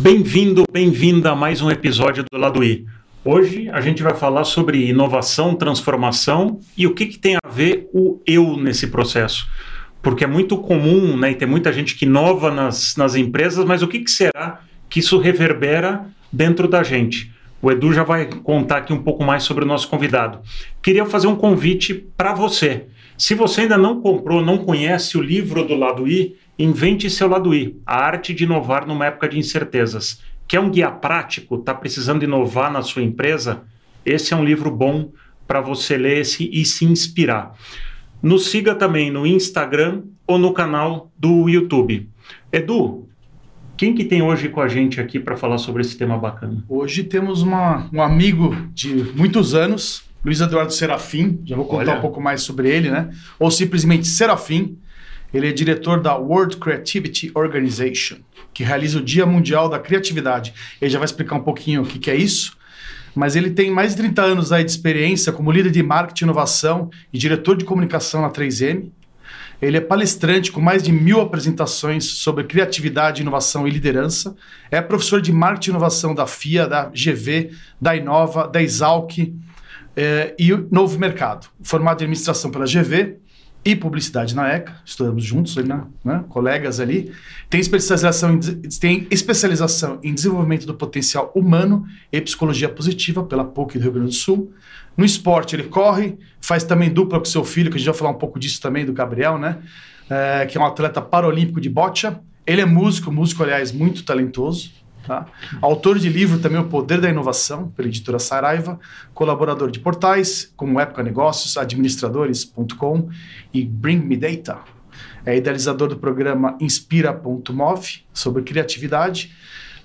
Bem-vindo, bem-vinda a mais um episódio do Lado I. Hoje a gente vai falar sobre inovação, transformação e o que, que tem a ver o eu nesse processo. Porque é muito comum, né, e tem muita gente que inova nas, nas empresas, mas o que, que será que isso reverbera dentro da gente? O Edu já vai contar aqui um pouco mais sobre o nosso convidado. Queria fazer um convite para você. Se você ainda não comprou, não conhece o livro do Lado I, invente seu Lado I, a arte de inovar numa época de incertezas. Quer um guia prático? Está precisando inovar na sua empresa? Esse é um livro bom para você ler esse e se inspirar. Nos siga também no Instagram ou no canal do YouTube. Edu, quem que tem hoje com a gente aqui para falar sobre esse tema bacana? Hoje temos uma, um amigo de muitos anos, Luiz Eduardo Serafim. Já vou contar Olha. um pouco mais sobre ele, né? Ou simplesmente Serafim. Ele é diretor da World Creativity Organization, que realiza o Dia Mundial da Criatividade. Ele já vai explicar um pouquinho o que, que é isso. Mas ele tem mais de 30 anos aí de experiência como líder de marketing e inovação e diretor de comunicação na 3M. Ele é palestrante com mais de mil apresentações sobre criatividade, inovação e liderança. É professor de marketing e inovação da FIA, da GV, da Inova, da Exalc é, e Novo Mercado. Formado em administração pela GV e publicidade na ECA, estudamos juntos, né, né, colegas ali. Tem especialização, em, tem especialização em desenvolvimento do potencial humano e psicologia positiva pela PUC do Rio Grande do Sul. No esporte, ele corre, faz também dupla com seu filho, que a gente vai falar um pouco disso também, do Gabriel, né? É, que é um atleta paralímpico de bocha. Ele é músico, músico, aliás, muito talentoso. Tá? Autor de livro também O Poder da Inovação, pela editora Saraiva, colaborador de portais como Época Negócios, administradores.com e Bring Me Data. É idealizador do programa Inspira.mov sobre criatividade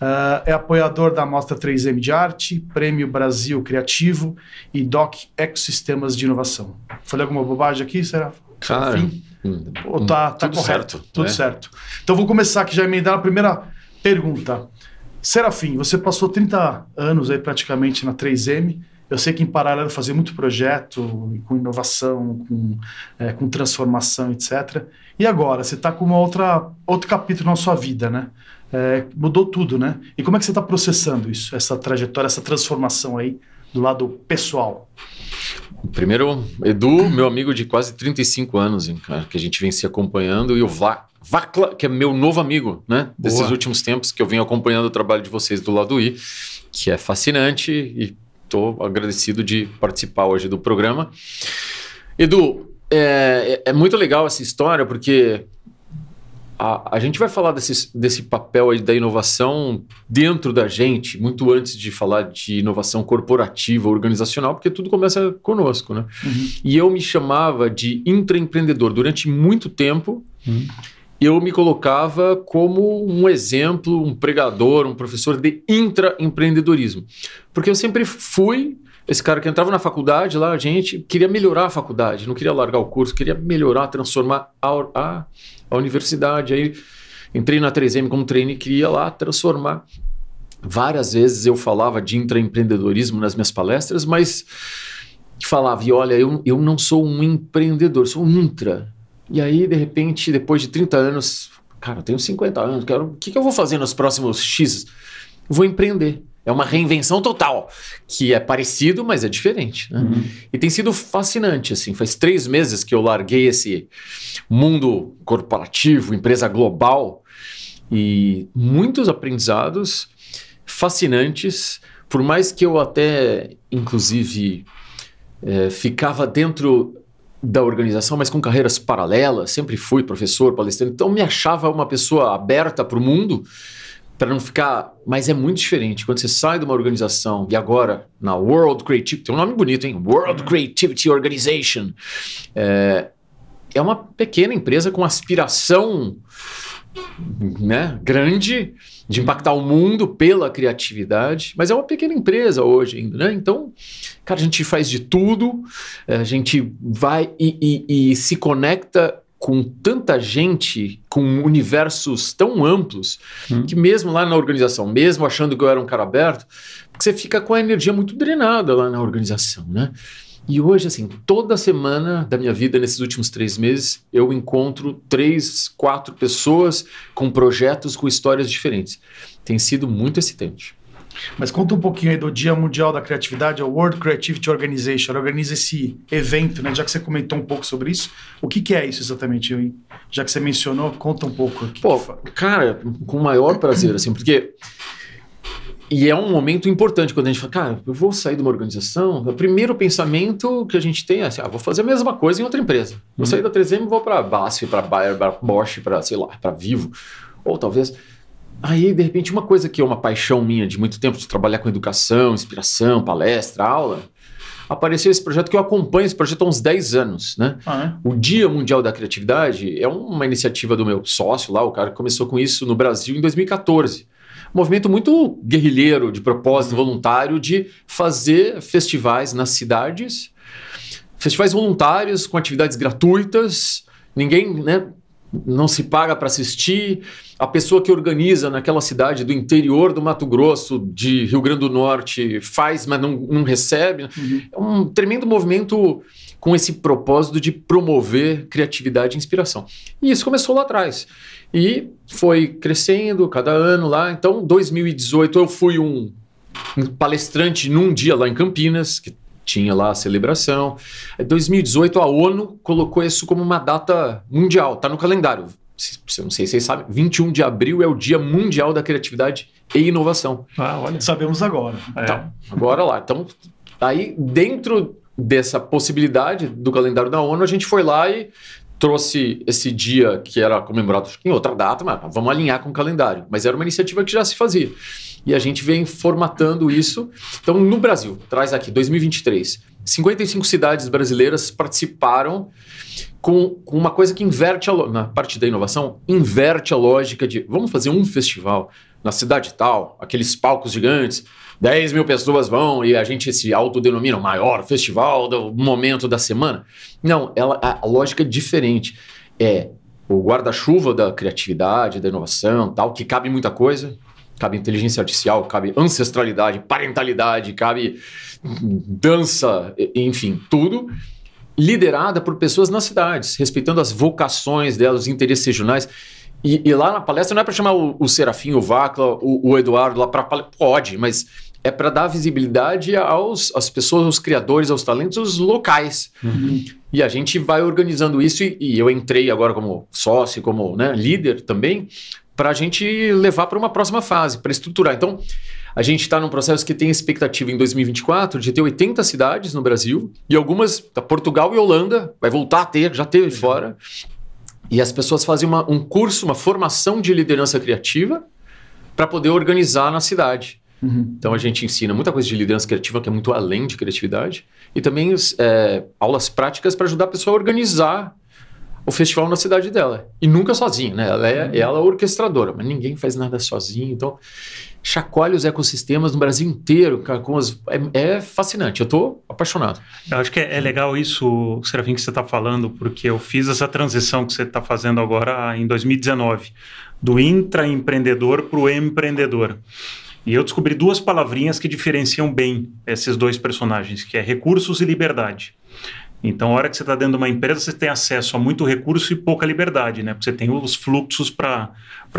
Uh, é apoiador da Mostra 3M de Arte, Prêmio Brasil Criativo e DOC Ecossistemas de Inovação. Falei alguma bobagem aqui, será? Cara, hum, Ou tá, tá tudo correto? Certo, tudo né? certo. Então vou começar aqui já emendar a primeira pergunta. Serafim, você passou 30 anos aí praticamente na 3M. Eu sei que em paralelo fazia muito projeto com inovação, com, é, com transformação, etc. E agora, você está com uma outra, outro capítulo na sua vida, né? é, mudou tudo, né? E como é que você está processando isso, essa trajetória, essa transformação aí do lado pessoal? Primeiro, Edu, meu amigo de quase 35 anos, hein, cara, que a gente vem se acompanhando, e o Vá, Vacla, que é meu novo amigo, né? Desses Boa. últimos tempos que eu venho acompanhando o trabalho de vocês do lado I, que é fascinante e estou agradecido de participar hoje do programa. Edu, é, é, é muito legal essa história porque a, a gente vai falar desse, desse papel aí da inovação dentro da gente, muito antes de falar de inovação corporativa, organizacional, porque tudo começa conosco, né? Uhum. E eu me chamava de intraempreendedor. Durante muito tempo, uhum. Eu me colocava como um exemplo, um pregador, um professor de intraempreendedorismo. Porque eu sempre fui esse cara que entrava na faculdade lá, a gente queria melhorar a faculdade, não queria largar o curso, queria melhorar, transformar a, a, a universidade. Aí entrei na 3M como trainee, queria lá transformar. Várias vezes eu falava de intraempreendedorismo nas minhas palestras, mas falava, e olha, eu, eu não sou um empreendedor, sou um intra. E aí, de repente, depois de 30 anos, cara, eu tenho 50 anos, quero, o que, que eu vou fazer nos próximos X? Vou empreender. É uma reinvenção total, que é parecido, mas é diferente. Né? Uhum. E tem sido fascinante, assim. Faz três meses que eu larguei esse mundo corporativo, empresa global, e muitos aprendizados fascinantes. Por mais que eu até, inclusive, é, ficava dentro da organização, mas com carreiras paralelas, sempre fui professor, palestrante, então me achava uma pessoa aberta para o mundo para não ficar. Mas é muito diferente. Quando você sai de uma organização e agora na World Creativity, tem um nome bonito, hein? World uhum. Creativity Organization. É, é uma pequena empresa com aspiração né, grande de impactar o mundo pela criatividade, mas é uma pequena empresa hoje ainda, né? Então, cara, a gente faz de tudo, a gente vai e, e, e se conecta com tanta gente, com universos tão amplos, hum. que mesmo lá na organização, mesmo achando que eu era um cara aberto, você fica com a energia muito drenada lá na organização, né? E hoje, assim, toda semana da minha vida, nesses últimos três meses, eu encontro três, quatro pessoas com projetos com histórias diferentes. tem sido muito excitante. Mas conta um pouquinho aí do Dia Mundial da Criatividade, a World Creativity Organization, organiza esse evento, né? Já que você comentou um pouco sobre isso, o que, que é isso exatamente? Já que você mencionou, conta um pouco. Aqui. Pô, cara, com o maior prazer, assim, porque e é um momento importante quando a gente fala, cara, eu vou sair de uma organização. O primeiro pensamento que a gente tem é assim: ah, vou fazer a mesma coisa em outra empresa. Vou sair da 3M e vou para BASF, para Bayer, para Bosch, para, sei lá, para Vivo. Ou talvez. Aí, de repente, uma coisa que é uma paixão minha de muito tempo, de trabalhar com educação, inspiração, palestra, aula, apareceu esse projeto que eu acompanho esse projeto há uns 10 anos, né? Ah, é? O Dia Mundial da Criatividade é uma iniciativa do meu sócio lá, o cara que começou com isso no Brasil em 2014 movimento muito guerrilheiro, de propósito voluntário, de fazer festivais nas cidades, festivais voluntários com atividades gratuitas, ninguém, né? Não se paga para assistir. A pessoa que organiza naquela cidade do interior do Mato Grosso, de Rio Grande do Norte, faz, mas não, não recebe. Uhum. É um tremendo movimento com esse propósito de promover criatividade e inspiração. E isso começou lá atrás. E foi crescendo cada ano lá. Então, 2018 eu fui um, palestrante num dia lá em Campinas, que tinha lá a celebração. Em 2018 a ONU colocou isso como uma data mundial, tá no calendário. Não sei se vocês sabem, 21 de abril é o Dia Mundial da Criatividade e Inovação. Ah, olha. Sabemos agora. É. Então, agora lá. Então, aí dentro dessa possibilidade do calendário da ONU, a gente foi lá e trouxe esse dia que era comemorado em outra data, mas vamos alinhar com o calendário. Mas era uma iniciativa que já se fazia. E a gente vem formatando isso. Então, no Brasil, traz aqui, 2023, 55 cidades brasileiras participaram com, com uma coisa que inverte, a, na parte da inovação, inverte a lógica de vamos fazer um festival na cidade tal, aqueles palcos gigantes, 10 mil pessoas vão e a gente se autodenomina o maior festival do momento da semana. Não, ela, a lógica é diferente. É o guarda-chuva da criatividade, da inovação, tal, que cabe muita coisa. Cabe inteligência artificial, cabe ancestralidade, parentalidade, cabe dança, enfim, tudo liderada por pessoas nas cidades, respeitando as vocações delas, os interesses regionais. E, e, lá na palestra não é para chamar o, o Serafim, o Vacla, o, o Eduardo lá para pode, mas é para dar visibilidade aos às pessoas, aos criadores, aos talentos locais. Uhum. E a gente vai organizando isso e, e eu entrei agora como sócio, como né, líder também, para a gente levar para uma próxima fase, para estruturar. Então, a gente está num processo que tem expectativa em 2024 de ter 80 cidades no Brasil e algumas da Portugal e Holanda, vai voltar a ter, já teve fora. E as pessoas fazem uma, um curso, uma formação de liderança criativa para poder organizar na cidade. Uhum. Então a gente ensina muita coisa de liderança criativa que é muito além de criatividade e também é, aulas práticas para ajudar a pessoa a organizar o festival na cidade dela. E nunca sozinha, né? Ela é, uhum. ela é orquestradora, mas ninguém faz nada sozinho. Então, chacoalha os ecossistemas no Brasil inteiro, cara, com as, é, é, fascinante. Eu estou apaixonado. Eu acho que é, é legal isso, Serafim, que você está falando, porque eu fiz essa transição que você está fazendo agora em 2019, do intraempreendedor para o empreendedor. E eu descobri duas palavrinhas que diferenciam bem esses dois personagens, que é recursos e liberdade. Então, a hora que você está dentro de uma empresa, você tem acesso a muito recurso e pouca liberdade, né? Porque você tem os fluxos para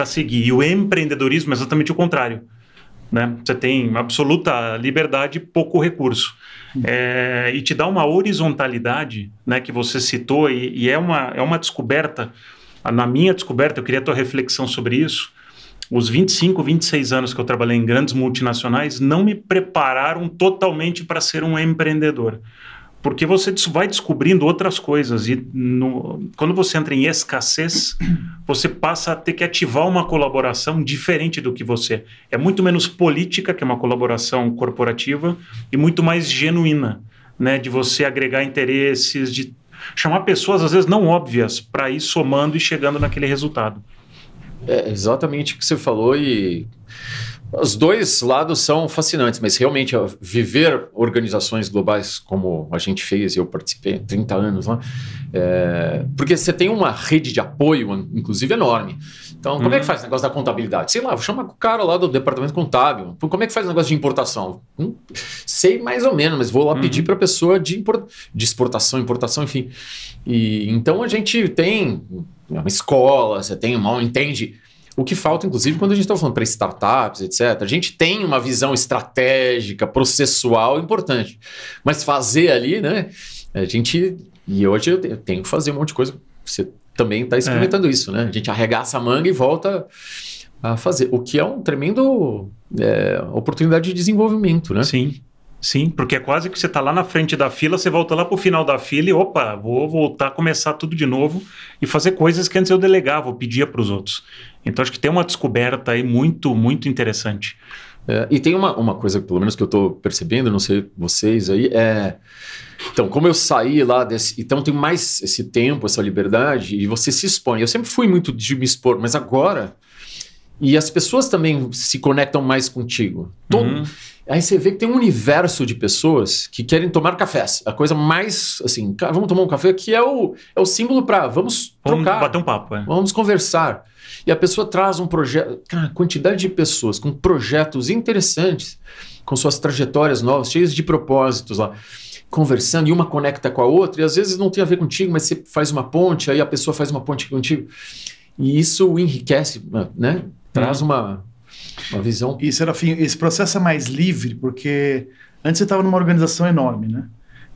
seguir. E o empreendedorismo é exatamente o contrário. Né? Você tem absoluta liberdade e pouco recurso. É, e te dá uma horizontalidade né, que você citou, e, e, é, uma, é uma descoberta. Na minha descoberta, eu queria a tua reflexão sobre isso os 25, 26 anos que eu trabalhei em grandes multinacionais não me prepararam totalmente para ser um empreendedor. Porque você vai descobrindo outras coisas e no, quando você entra em escassez, você passa a ter que ativar uma colaboração diferente do que você. É muito menos política, que é uma colaboração corporativa, e muito mais genuína, né? De você agregar interesses, de chamar pessoas às vezes não óbvias para ir somando e chegando naquele resultado. É exatamente o que você falou e os dois lados são fascinantes, mas realmente viver organizações globais como a gente fez, eu participei 30 anos lá, é, porque você tem uma rede de apoio, inclusive, enorme. Então, como é que uhum. faz o negócio da contabilidade? Sei lá, vou chamar o cara lá do departamento contábil. Como é que faz o negócio de importação? Hum, sei mais ou menos, mas vou lá uhum. pedir para a pessoa de, import, de exportação, importação, enfim. E, então a gente tem uma escola, você tem uma, entende O que falta, inclusive, quando a gente está falando para startups, etc., a gente tem uma visão estratégica, processual importante. Mas fazer ali, né? A gente. E hoje eu tenho que fazer um monte de coisa. Você também está experimentando é. isso, né? A gente arregaça a manga e volta a fazer. O que é um tremendo é, oportunidade de desenvolvimento, né? Sim. Sim, porque é quase que você está lá na frente da fila, você volta lá para o final da fila e, opa, vou voltar a começar tudo de novo e fazer coisas que antes eu delegava, eu pedia para os outros. Então acho que tem uma descoberta aí muito, muito interessante. É, e tem uma, uma coisa, pelo menos que eu estou percebendo, não sei vocês aí, é. Então, como eu saí lá desse. Então, tem mais esse tempo, essa liberdade, e você se expõe. Eu sempre fui muito de me expor, mas agora. E as pessoas também se conectam mais contigo. Todo, uhum. Aí você vê que tem um universo de pessoas que querem tomar cafés. A coisa mais, assim, vamos tomar um café, que é o, é o símbolo para vamos trocar. Vamos bater um papo, é. Vamos conversar. E a pessoa traz um projeto, cara, quantidade de pessoas com projetos interessantes, com suas trajetórias novas, cheias de propósitos lá, conversando, e uma conecta com a outra, e às vezes não tem a ver contigo, mas você faz uma ponte, aí a pessoa faz uma ponte contigo. E isso enriquece, né? Traz uhum. uma, uma visão. E, Serafim, esse processo é mais livre, porque antes você estava numa organização enorme, né?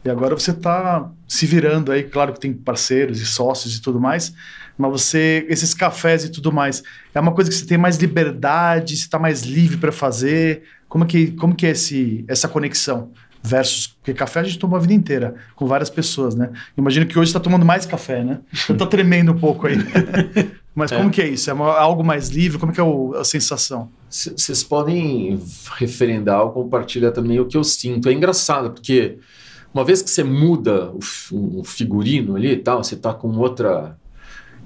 E agora você está se virando aí, claro que tem parceiros e sócios e tudo mais, mas você, esses cafés e tudo mais, é uma coisa que você tem mais liberdade, você está mais livre para fazer. Como que, como que é esse, essa conexão? Versus, porque café a gente toma a vida inteira, com várias pessoas, né? Imagino que hoje está tomando mais café, né? Você está tremendo um pouco aí. Mas é. como que é isso? É algo mais livre? Como que é o, a sensação? Vocês podem referendar ou compartilhar também o que eu sinto. É engraçado, porque uma vez que você muda o, o figurino ali e tal, você está com outra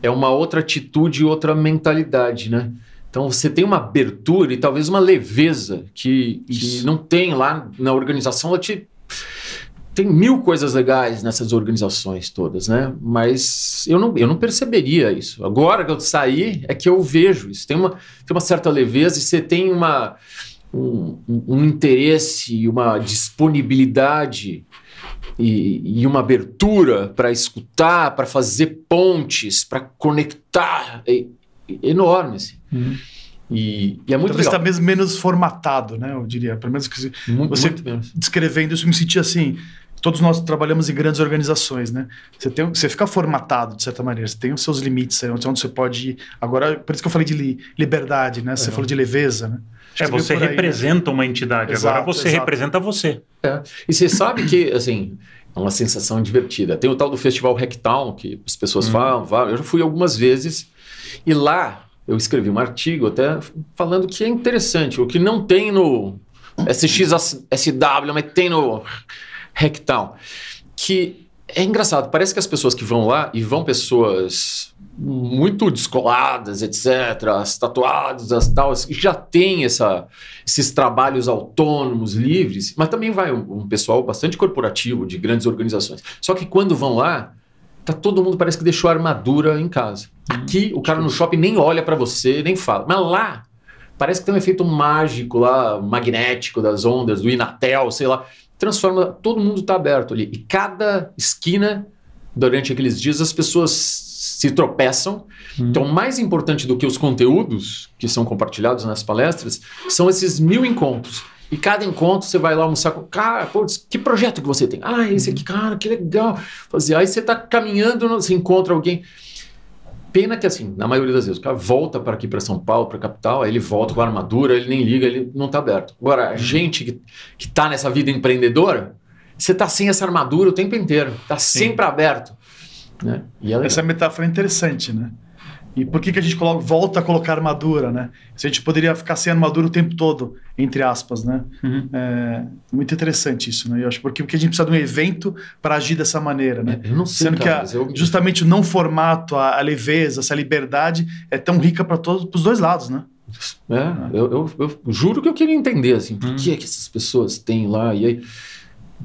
é uma outra atitude e outra mentalidade, né? Então você tem uma abertura e talvez uma leveza que, que não tem lá na organização. Ela te, tem mil coisas legais nessas organizações todas, né? Mas eu não, eu não perceberia isso. Agora que eu saí, é que eu vejo isso. Tem uma, tem uma certa leveza e você tem uma, um, um interesse, uma disponibilidade e, e uma abertura para escutar, para fazer pontes, para conectar é, é enorme. Assim. Uhum. E, e, é muito Talvez está mesmo menos formatado, né? Eu diria. Pelo menos que muito, você muito descrevendo isso, me senti assim. Todos nós trabalhamos em grandes organizações, né? Você, tem, você fica formatado, de certa maneira. Você tem os seus limites aí, onde você pode ir. Agora, por isso que eu falei de li, liberdade, né? Você é. falou de leveza, né? é, você, você representa aí, né? uma entidade. Exato, Agora você exato. representa você. É. E você sabe que, assim, é uma sensação divertida. Tem o tal do Festival Hacktown, que as pessoas hum. falam, falam. Eu já fui algumas vezes. E lá eu escrevi um artigo até falando que é interessante. O que não tem no SXSW, mas tem no Hacktown. Que é engraçado. Parece que as pessoas que vão lá, e vão pessoas muito descoladas, etc., as tatuadas, as tal, já tem essa, esses trabalhos autônomos, livres, mas também vai um, um, pessoal bastante corporativo, de grandes organizações. Só que quando vão lá, tá todo mundo parece que deixou a armadura em casa. Aqui, o cara no shopping nem olha para você, nem fala. Mas lá, parece que tem um efeito mágico lá, magnético das ondas, do Inatel, sei lá. Transforma, todo mundo tá aberto ali. E cada esquina, durante aqueles dias, as pessoas se tropeçam. Hum. Então, mais importante do que os conteúdos que são compartilhados nas palestras são esses mil encontros. E cada encontro você vai lá almoçar com. Cara, que projeto que você tem? Ah, esse aqui, cara, que legal. Fazer. Aí você está caminhando, você encontra alguém. Pena que, assim, na maioria das vezes, o cara volta para aqui, para São Paulo, para a capital, aí ele volta com a armadura, ele nem liga, ele não está aberto. Agora, a gente que está nessa vida empreendedora, você está sem essa armadura o tempo inteiro, está sempre aberto. Né? É Essa metáfora é interessante, né? E por que, que a gente coloca, volta a colocar armadura, né? Se a gente poderia ficar sem armadura o tempo todo, entre aspas, né? Uhum. É muito interessante isso, né? Eu acho porque, porque a gente precisa de um evento para agir dessa maneira, né? Eu não sei, Sendo cara, que a, eu... justamente o não formato, a, a, leveza, essa liberdade é tão rica para todos, os dois lados, né? É, eu, eu, eu, juro que eu queria entender, assim, por uhum. que, é que essas pessoas têm lá e aí...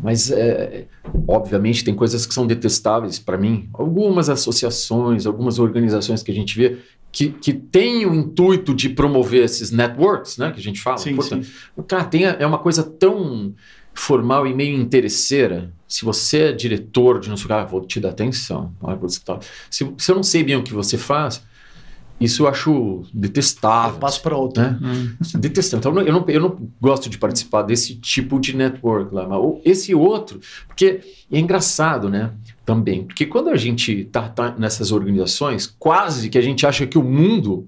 Mas, é, obviamente, tem coisas que são detestáveis para mim. Algumas associações, algumas organizações que a gente vê que, que têm o intuito de promover esses networks, né, que a gente fala. Sim, sim. Cara, tem, é uma coisa tão formal e meio interesseira. Se você é diretor de não sei o vou te dar atenção. Se, se eu não sei bem o que você faz, isso eu acho detestável. Eu passo para outro. Né? Hum. Detestável. Então, eu não, eu não gosto de participar desse tipo de network lá. Mas esse outro, porque é engraçado, né? Também. Porque quando a gente tá, tá nessas organizações, quase que a gente acha que o mundo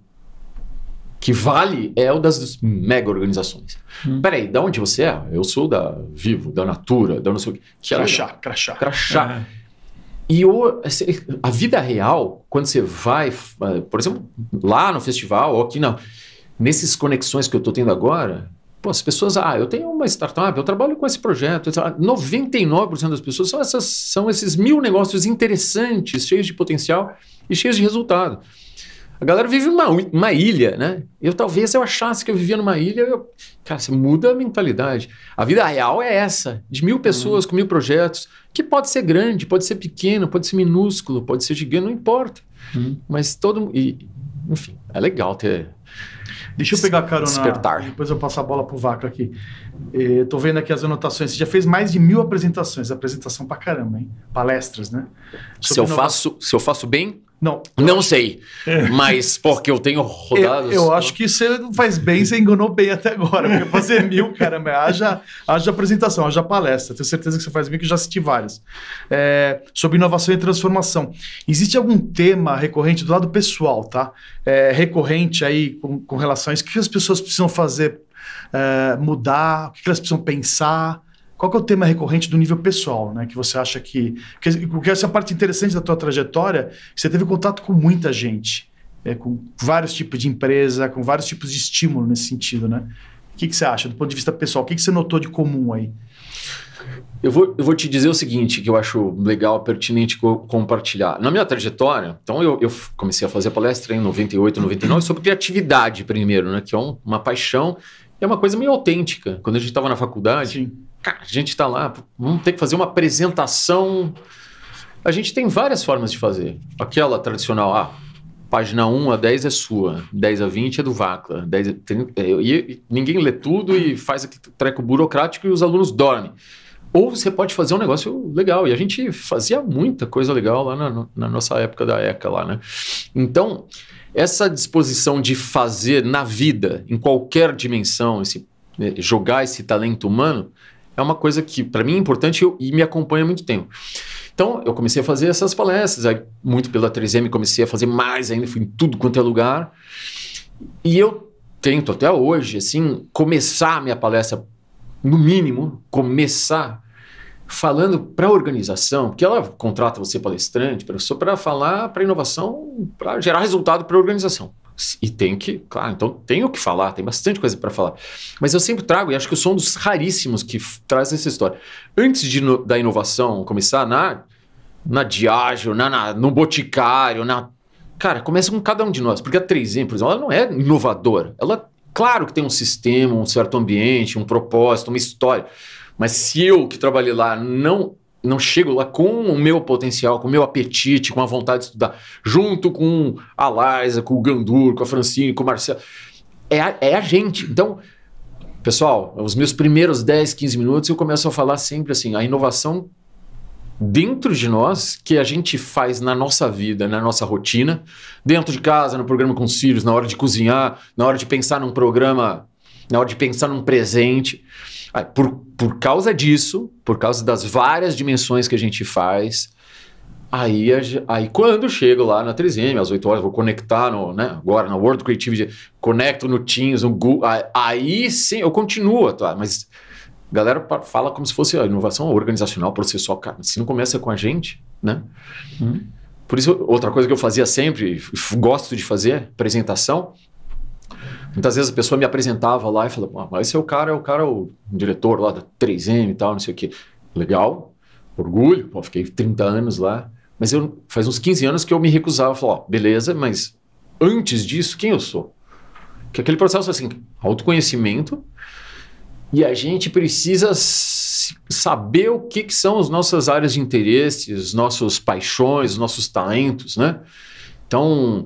que vale é o das mega organizações. Hum. Peraí, da onde você é? Eu sou da Vivo, da Natura, da não sei o que. Crachá, crachá. Crachá. É. E o, a vida real, quando você vai, eh, por exemplo, lá no festival, ou aqui na, nesses conexões que eu estou tendo agora, pô, as pessoas, ah, eu tenho uma startup, eu trabalho com esse projeto. 99% das pessoas são, essas, são esses mil negócios interessantes, cheios de potencial e cheios de resultado. A galera vive numa uma ilha, né? Eu talvez eu achasse que eu vivia numa ilha, eu, cara, você muda a mentalidade. A vida real é essa, de mil pessoas uhum. com mil projetos, que pode ser grande, pode ser pequeno, pode ser minúsculo, pode ser gigante, não importa. Uhum. Mas todo, e, enfim, é legal ter. Deixa eu pegar a carona. Despertar. Depois eu passo a bola pro Vaca aqui. Estou vendo aqui as anotações. Você já fez mais de mil apresentações, apresentação pra caramba, hein? Palestras, né? se eu, faço, se eu faço bem, não. Não sei. Mas porque eu tenho rodadas. Eu, eu, acho que você faz bem, você enganou bem até agora. Porque fazer mil, caramba, haja, haja apresentação, haja palestra. Tenho certeza que você faz bem, que eu já assisti várias. É, sobre inovação e transformação. Existe algum tema recorrente do lado pessoal, tá? É, recorrente aí com, com relação a isso. O que as pessoas precisam fazer é, mudar? O que elas precisam pensar? Qual é o tema recorrente do nível pessoal, né? Que você acha que. Porque essa é a parte interessante da tua trajetória, você teve contato com muita gente, é, com vários tipos de empresa, com vários tipos de estímulo nesse sentido, né? O que, que você acha, do ponto de vista pessoal? O que, que você notou de comum aí? Eu vou, eu vou te dizer o seguinte, que eu acho legal, pertinente compartilhar. Na minha trajetória, então eu, eu comecei a fazer palestra em 98, 99 sobre criatividade primeiro, né? Que é um, uma paixão, é uma coisa meio autêntica. Quando a gente estava na faculdade, Sim Cara, a gente está lá, vamos ter que fazer uma apresentação. A gente tem várias formas de fazer. Aquela tradicional, ah, página 1 a 10 é sua, 10 a 20 é do Vacla, 10 a 30, é, e, ninguém lê tudo e faz aquele treco burocrático e os alunos dormem. Ou você pode fazer um negócio legal. E a gente fazia muita coisa legal lá na, na nossa época da ECA lá, né? Então, essa disposição de fazer na vida, em qualquer dimensão, esse, né, jogar esse talento humano, é uma coisa que para mim é importante e me acompanha há muito tempo. Então, eu comecei a fazer essas palestras, aí, muito pela 3M, comecei a fazer mais ainda, fui em tudo quanto é lugar. E eu tento até hoje, assim, começar a minha palestra, no mínimo, começar falando para a organização, porque ela contrata você palestrante, para falar para inovação, para gerar resultado para a organização. E tem que, claro, então tem o que falar, tem bastante coisa para falar. Mas eu sempre trago, e acho que eu sou um dos raríssimos que traz essa história. Antes de, da inovação começar na, na Diageo, na, na, no Boticário, na. Cara, começa com cada um de nós. Porque a 3M, por exemplo, ela não é inovadora. Ela, claro que tem um sistema, um certo ambiente, um propósito, uma história. Mas se eu que trabalhei lá não não chego lá com o meu potencial, com o meu apetite, com a vontade de estudar, junto com a Liza, com o Gandur, com a Francine, com o Marcelo. É a, é a gente. Então, pessoal, os meus primeiros 10, 15 minutos eu começo a falar sempre assim: a inovação dentro de nós, que a gente faz na nossa vida, na nossa rotina, dentro de casa, no programa com os filhos, na hora de cozinhar, na hora de pensar num programa, na hora de pensar num presente. Por, por causa disso, por causa das várias dimensões que a gente faz, aí, aí quando chego lá na 3M, às 8 horas, vou conectar no, né, agora na World Creativity, conecto no Teams, no Google, aí sim eu continuo, tá? mas a galera fala como se fosse a inovação organizacional, processual, cara, se não começa com a gente, né? Hum. Por isso, outra coisa que eu fazia sempre, gosto de fazer, apresentação, Muitas vezes a pessoa me apresentava lá e falava, ah, mas esse é o cara, é o cara, o diretor lá da 3M e tal, não sei o quê. Legal, orgulho, pô, fiquei 30 anos lá. Mas eu, faz uns 15 anos que eu me recusava, falar, ó, beleza, mas antes disso, quem eu sou? Que aquele processo assim, autoconhecimento, e a gente precisa saber o que, que são as nossas áreas de interesse, os nossos paixões, os nossos talentos, né? Então,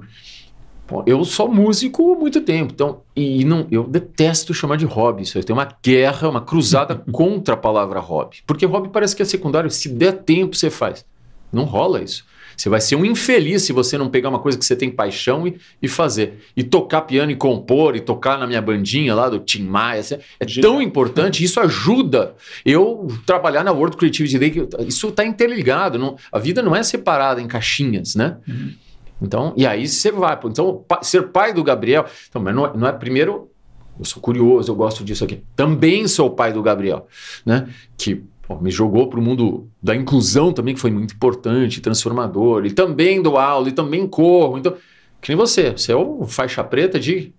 eu sou músico há muito tempo, então, e não, eu detesto chamar de hobby. Isso eu tenho uma guerra, uma cruzada contra a palavra hobby. Porque hobby parece que é secundário, se der tempo você faz. Não rola isso. Você vai ser um infeliz se você não pegar uma coisa que você tem paixão e, e fazer. E tocar piano e compor, e tocar na minha bandinha lá do Tim Maia. É tão importante, isso ajuda eu trabalhar na World Creativity Day. Isso está interligado. Não, a vida não é separada em caixinhas, né? Uhum. Então, e aí você vai. Então, ser pai do Gabriel. Então, mas não, é, não é primeiro. Eu sou curioso, eu gosto disso aqui. Também sou pai do Gabriel, né? Que pô, me jogou para o mundo da inclusão também, que foi muito importante, transformador. E também dou aula, e também corro. Então, que nem você. Você é o faixa preta de.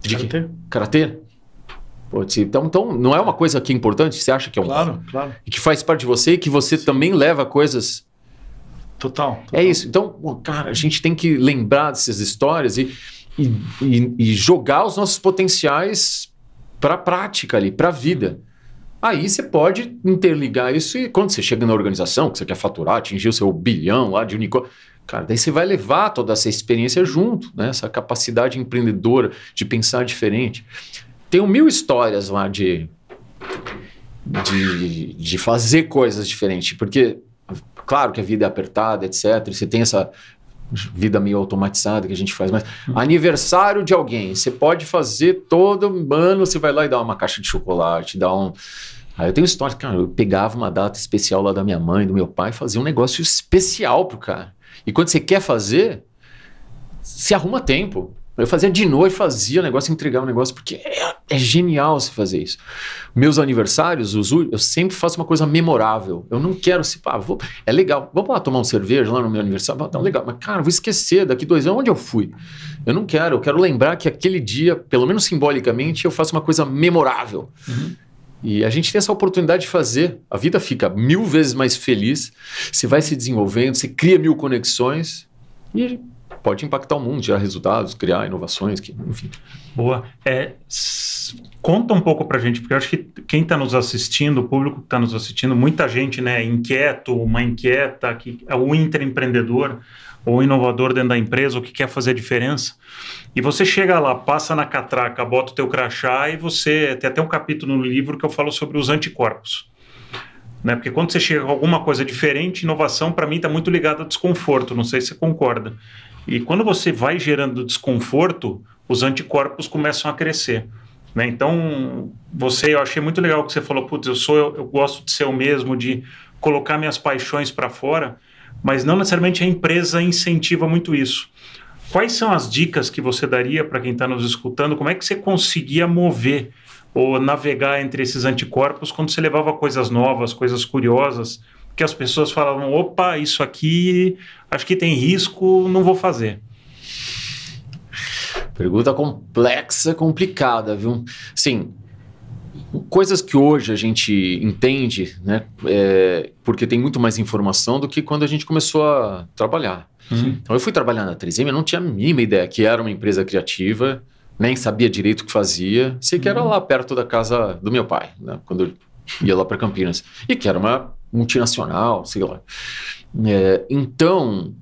De Karatê. Karatê. Então, então, não é uma coisa que é importante? Você acha que é um. Claro, claro. E que faz parte de você e que você Sim. também leva coisas. Total, total. É isso. Então, cara, a gente tem que lembrar dessas histórias e, e, e, e jogar os nossos potenciais para a prática ali, para a vida. Aí você pode interligar isso e quando você chega na organização, que você quer faturar, atingir o seu bilhão lá de unicórnio, cara, daí você vai levar toda essa experiência junto, né? essa capacidade empreendedora de pensar diferente. Tem mil histórias lá de, de, de fazer coisas diferentes, porque, claro que a vida é apertada, etc. Você tem essa vida meio automatizada que a gente faz, mas hum. aniversário de alguém, você pode fazer todo ano, você vai lá e dá uma caixa de chocolate, dá um. Aí eu tenho história, cara, eu pegava uma data especial lá da minha mãe, do meu pai, fazia um negócio especial pro cara. E quando você quer fazer, se arruma tempo. Eu fazia de noite, fazia o negócio, entregava o negócio, porque é, é genial você fazer isso. Meus aniversários, os, eu sempre faço uma coisa memorável. Eu não quero se. Pá, vou, é legal, vamos lá tomar um cerveja lá no meu aniversário? Não, legal, mas cara, vou esquecer daqui dois anos onde eu fui. Eu não quero, eu quero lembrar que aquele dia, pelo menos simbolicamente, eu faço uma coisa memorável. Uhum. E a gente tem essa oportunidade de fazer. A vida fica mil vezes mais feliz, você vai se desenvolvendo, você cria mil conexões e pode impactar o mundo, gerar resultados, criar inovações, que, enfim. Boa. É, conta um pouco para a gente, porque eu acho que quem está nos assistindo, o público que está nos assistindo, muita gente né, inquieto, uma inquieta, que é o intraempreendedor ou inovador dentro da empresa, o que quer fazer a diferença. E você chega lá, passa na catraca, bota o teu crachá e você tem até um capítulo no livro que eu falo sobre os anticorpos. Né? Porque quando você chega com alguma coisa diferente, inovação para mim está muito ligada a desconforto, não sei se você concorda. E quando você vai gerando desconforto, os anticorpos começam a crescer. Né? Então, você, eu achei muito legal que você falou, putz, eu sou, eu, eu gosto de ser o mesmo, de colocar minhas paixões para fora, mas não necessariamente a empresa incentiva muito isso. Quais são as dicas que você daria para quem está nos escutando? Como é que você conseguia mover ou navegar entre esses anticorpos quando você levava coisas novas, coisas curiosas? Que as pessoas falavam: opa, isso aqui acho que tem risco, não vou fazer? Pergunta complexa, complicada, viu? Sim, coisas que hoje a gente entende, né? É, porque tem muito mais informação do que quando a gente começou a trabalhar. Uhum. Então eu fui trabalhar na 3M, eu não tinha a mínima ideia que era uma empresa criativa, nem sabia direito o que fazia. Sei que era uhum. lá perto da casa do meu pai, né? quando eu ia lá para Campinas. E que era uma multinacional, sei lá. É, então,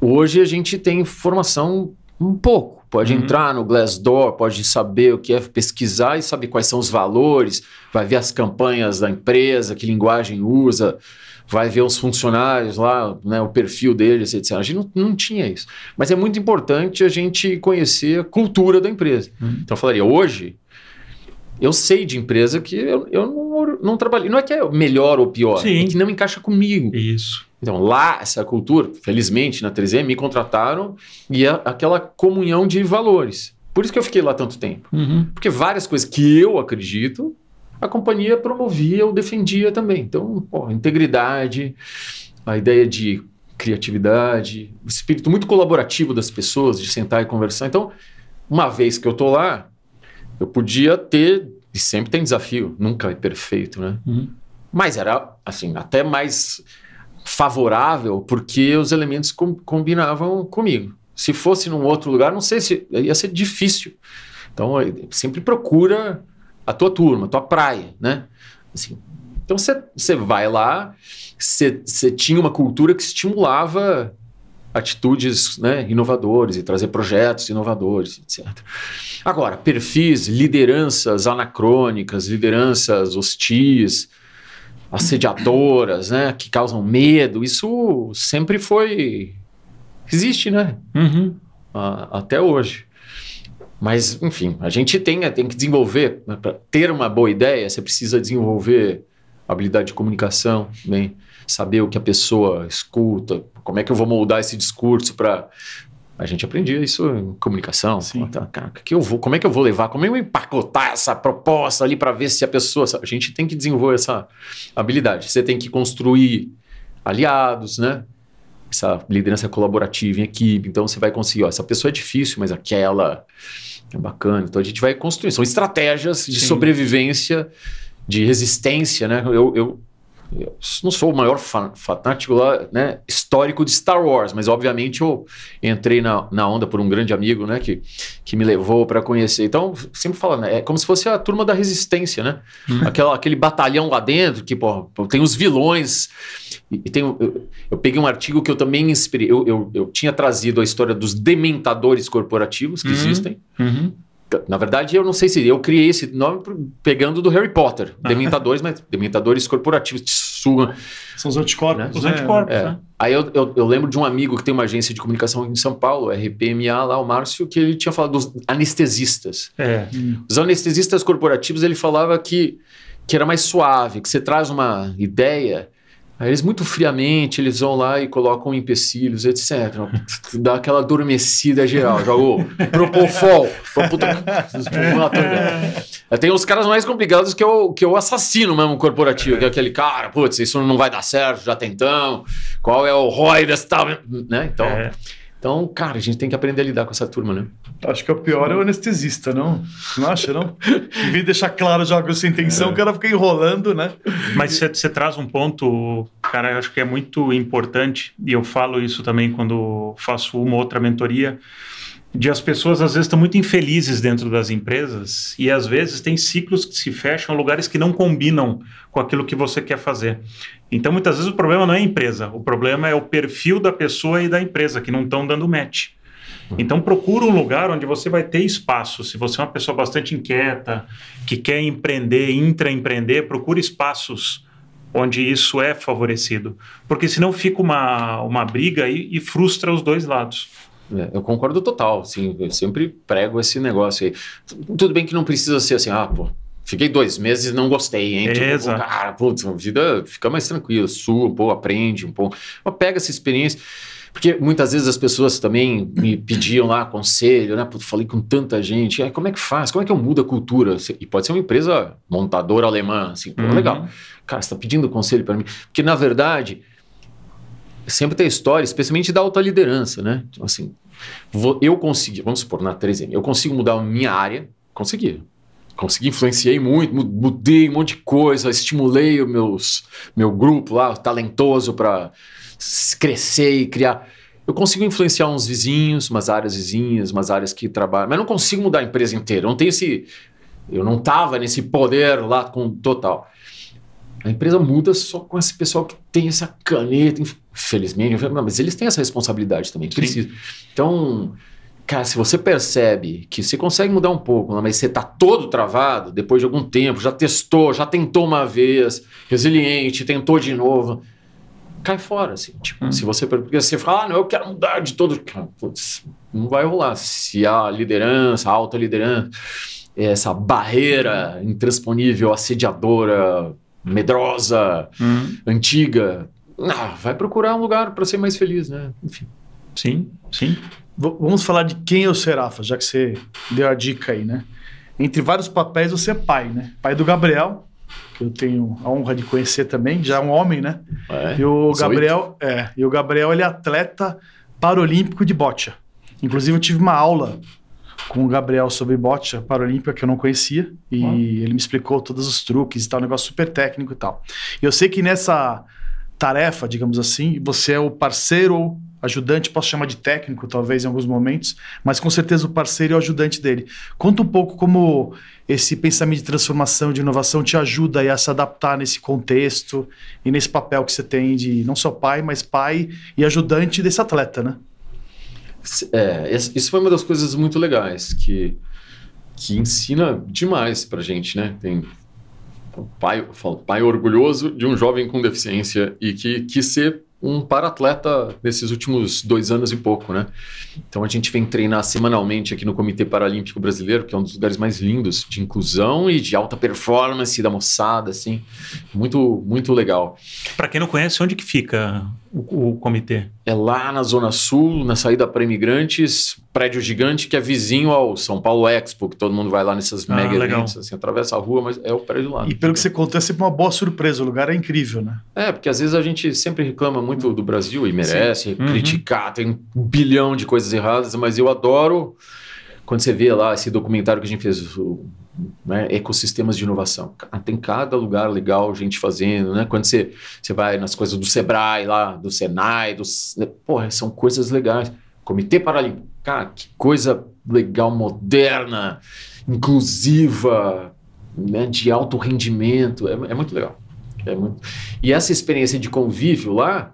hoje a gente tem informação um pouco. Pode uhum. entrar no Glassdoor, pode saber o que é pesquisar e saber quais são os valores, vai ver as campanhas da empresa, que linguagem usa, vai ver os funcionários lá, né, o perfil deles, etc. A gente não, não tinha isso. Mas é muito importante a gente conhecer a cultura da empresa. Uhum. Então eu falaria, hoje, eu sei de empresa que eu, eu não, não trabalhei. Não é que é melhor ou pior, Sim. é que não encaixa comigo. Isso. Então, lá, essa cultura, felizmente, na 3M, me contrataram e é aquela comunhão de valores. Por isso que eu fiquei lá tanto tempo. Uhum. Porque várias coisas que eu acredito, a companhia promovia ou defendia também. Então, pô, integridade, a ideia de criatividade, o espírito muito colaborativo das pessoas, de sentar e conversar. Então, uma vez que eu tô lá, eu podia ter, e sempre tem desafio, nunca é perfeito, né? Uhum. Mas era, assim, até mais favorável porque os elementos com, combinavam comigo. Se fosse num outro lugar, não sei se ia ser difícil. Então, sempre procura a tua turma, a tua praia, né? Assim, então, você vai lá, você tinha uma cultura que estimulava atitudes né, inovadoras e trazer projetos inovadores, etc. Agora, perfis, lideranças anacrônicas, lideranças hostis, assediadoras, né? Que causam medo. Isso sempre foi. Existe, né? Uhum. até hoje. Mas, enfim, a gente tem, tem que desenvolver. Né? Para ter uma boa ideia, você precisa desenvolver habilidade de comunicação, bem, saber o que a pessoa escuta, como é que eu vou moldar esse discurso para a gente aprendia isso em comunicação. Sim. Tá, que eu vou, como é que eu vou levar? Como é que eu vou empacotar essa proposta ali para ver se a pessoa. A gente tem que desenvolver essa habilidade. Você tem que construir aliados, né? Essa liderança colaborativa em equipe. Então você vai conseguir, ó, essa pessoa é difícil, mas aquela é bacana. Então a gente vai construir. São estratégias de Sim. sobrevivência, de resistência, né? Eu, eu eu não sou o maior fanático lá, né, histórico de Star Wars, mas obviamente eu entrei na, na onda por um grande amigo, né, que, que me levou para conhecer. Então, sempre falo, né, é como se fosse a turma da resistência, né? Hum. Aquela, aquele batalhão lá dentro, que pô, tem os vilões. E, e tem, eu, eu, peguei um artigo que eu também inspirei. Eu, eu, eu tinha trazido a história dos dementadores corporativos que uhum. existem. Uhum. Na verdade, eu não sei se eu criei esse nome pegando do Harry Potter. Ah. Dementadores, mas dementadores corporativos. São os anticorpos. Né? Os anticorpos, é. né? Aí eu, eu, eu, lembro de um amigo que tem uma agência de comunicação em São Paulo, RPMA, lá, o Márcio, que ele tinha falado dos anestesistas. É. Os anestesistas corporativos, ele falava que, que era mais suave, que você traz uma ideia Aí eles muito friamente, eles vão lá e colocam empecilhos, etc. Dá aquela adormecida geral. Jogou Propofol. Tem os caras mais complicados que eu, que eu assassino mesmo corporativo, que é aquele cara, putz, isso não vai dar certo, já tentamos. Qual é o ROI tal... Né? Então... É. Então, cara, a gente tem que aprender a lidar com essa turma, né? Acho que o pior é o anestesista, não? Não acha, não? Em vez de deixar claro já com sem intenção, é. o cara fica enrolando, né? Mas você traz um ponto, cara, eu acho que é muito importante, e eu falo isso também quando faço uma outra mentoria, de as pessoas às vezes estão muito infelizes dentro das empresas e às vezes tem ciclos que se fecham, lugares que não combinam com aquilo que você quer fazer. Então muitas vezes o problema não é a empresa, o problema é o perfil da pessoa e da empresa que não estão dando match. Então procura um lugar onde você vai ter espaço. Se você é uma pessoa bastante inquieta, que quer empreender, intraempreender, procure espaços onde isso é favorecido. Porque senão fica uma, uma briga e, e frustra os dois lados. É, eu concordo total, sim. Eu sempre prego esse negócio aí. Tudo bem que não precisa ser assim, ah, pô, fiquei dois meses e não gostei, hein? Tipo, cara, putz, a vida fica mais tranquila, sua, pô, aprende um pouco. Mas pega essa experiência. Porque muitas vezes as pessoas também me pediam lá conselho, né? Pô, falei com tanta gente. Ah, como é que faz? Como é que eu mudo a cultura? E pode ser uma empresa montadora alemã, assim, pô, uhum. legal. Cara, você está pedindo conselho para mim. Porque, na verdade, sempre tem história, especialmente da alta liderança, né? Então, assim, eu consegui, vamos supor, na 3M, eu consigo mudar a minha área, consegui. Consegui, influenciei muito, mudei um monte de coisa, estimulei o meus, meu grupo lá, talentoso, para crescer e criar. Eu consigo influenciar uns vizinhos, umas áreas vizinhas, umas áreas que trabalham, mas não consigo mudar a empresa inteira. Não tenho esse. Eu não estava nesse poder lá com total. A empresa muda só com esse pessoal que tem essa caneta, infelizmente. Mas eles têm essa responsabilidade também. Precisa. Então, cara, se você percebe que você consegue mudar um pouco, mas você está todo travado depois de algum tempo, já testou, já tentou uma vez, resiliente, tentou de novo, cai fora, assim. Tipo, hum. se você porque você fala, ah, não, eu quero mudar de todo, putz, não vai rolar. Se a liderança, a alta liderança, essa barreira intransponível, assediadora, medrosa, uhum. antiga. Ah, vai procurar um lugar para ser mais feliz, né? Enfim. Sim, sim. V vamos falar de quem é o Serafa, já que você deu a dica aí, né? Entre vários papéis, você é pai, né? Pai do Gabriel, que eu tenho a honra de conhecer também, já é um homem, né? É, e o Gabriel, é, e o Gabriel ele é atleta paralímpico de bocha. Inclusive eu tive uma aula com o Gabriel sobre bocha paralímpica que eu não conhecia e ele me explicou todos os truques e tal, um negócio super técnico e tal. E eu sei que nessa tarefa, digamos assim, você é o parceiro ou ajudante, posso chamar de técnico talvez em alguns momentos, mas com certeza o parceiro e o ajudante dele. Conta um pouco como esse pensamento de transformação, de inovação te ajuda a se adaptar nesse contexto e nesse papel que você tem de não só pai, mas pai e ajudante desse atleta, né? É, isso foi uma das coisas muito legais que, que ensina demais pra gente, né? Tem, pai, falo, pai orgulhoso de um jovem com deficiência e que quis ser um para-atleta nesses últimos dois anos e pouco, né? Então a gente vem treinar semanalmente aqui no Comitê Paralímpico Brasileiro, que é um dos lugares mais lindos de inclusão e de alta performance da moçada, assim, muito muito legal. Para quem não conhece, onde que fica o, o, comitê? É lá na Zona Sul, na saída para imigrantes, prédio gigante que é vizinho ao São Paulo Expo, que todo mundo vai lá nessas ah, mega eventos, assim, atravessa a rua, mas é o prédio lá. E pelo que você contou, é sempre uma boa surpresa, o lugar é incrível, né? É, porque às vezes a gente sempre reclama muito do Brasil e merece uhum. criticar, tem um bilhão de coisas erradas, mas eu adoro quando você vê lá esse documentário que a gente fez, o né, ecossistemas de inovação. Tem cada lugar legal, gente fazendo, né? Quando você, você vai nas coisas do Sebrae lá, do Senai, dos, porra, são coisas legais. Comitê Paralímpico, cara, que coisa legal, moderna, inclusiva, né, de alto rendimento, é, é muito legal. É muito... E essa experiência de convívio lá,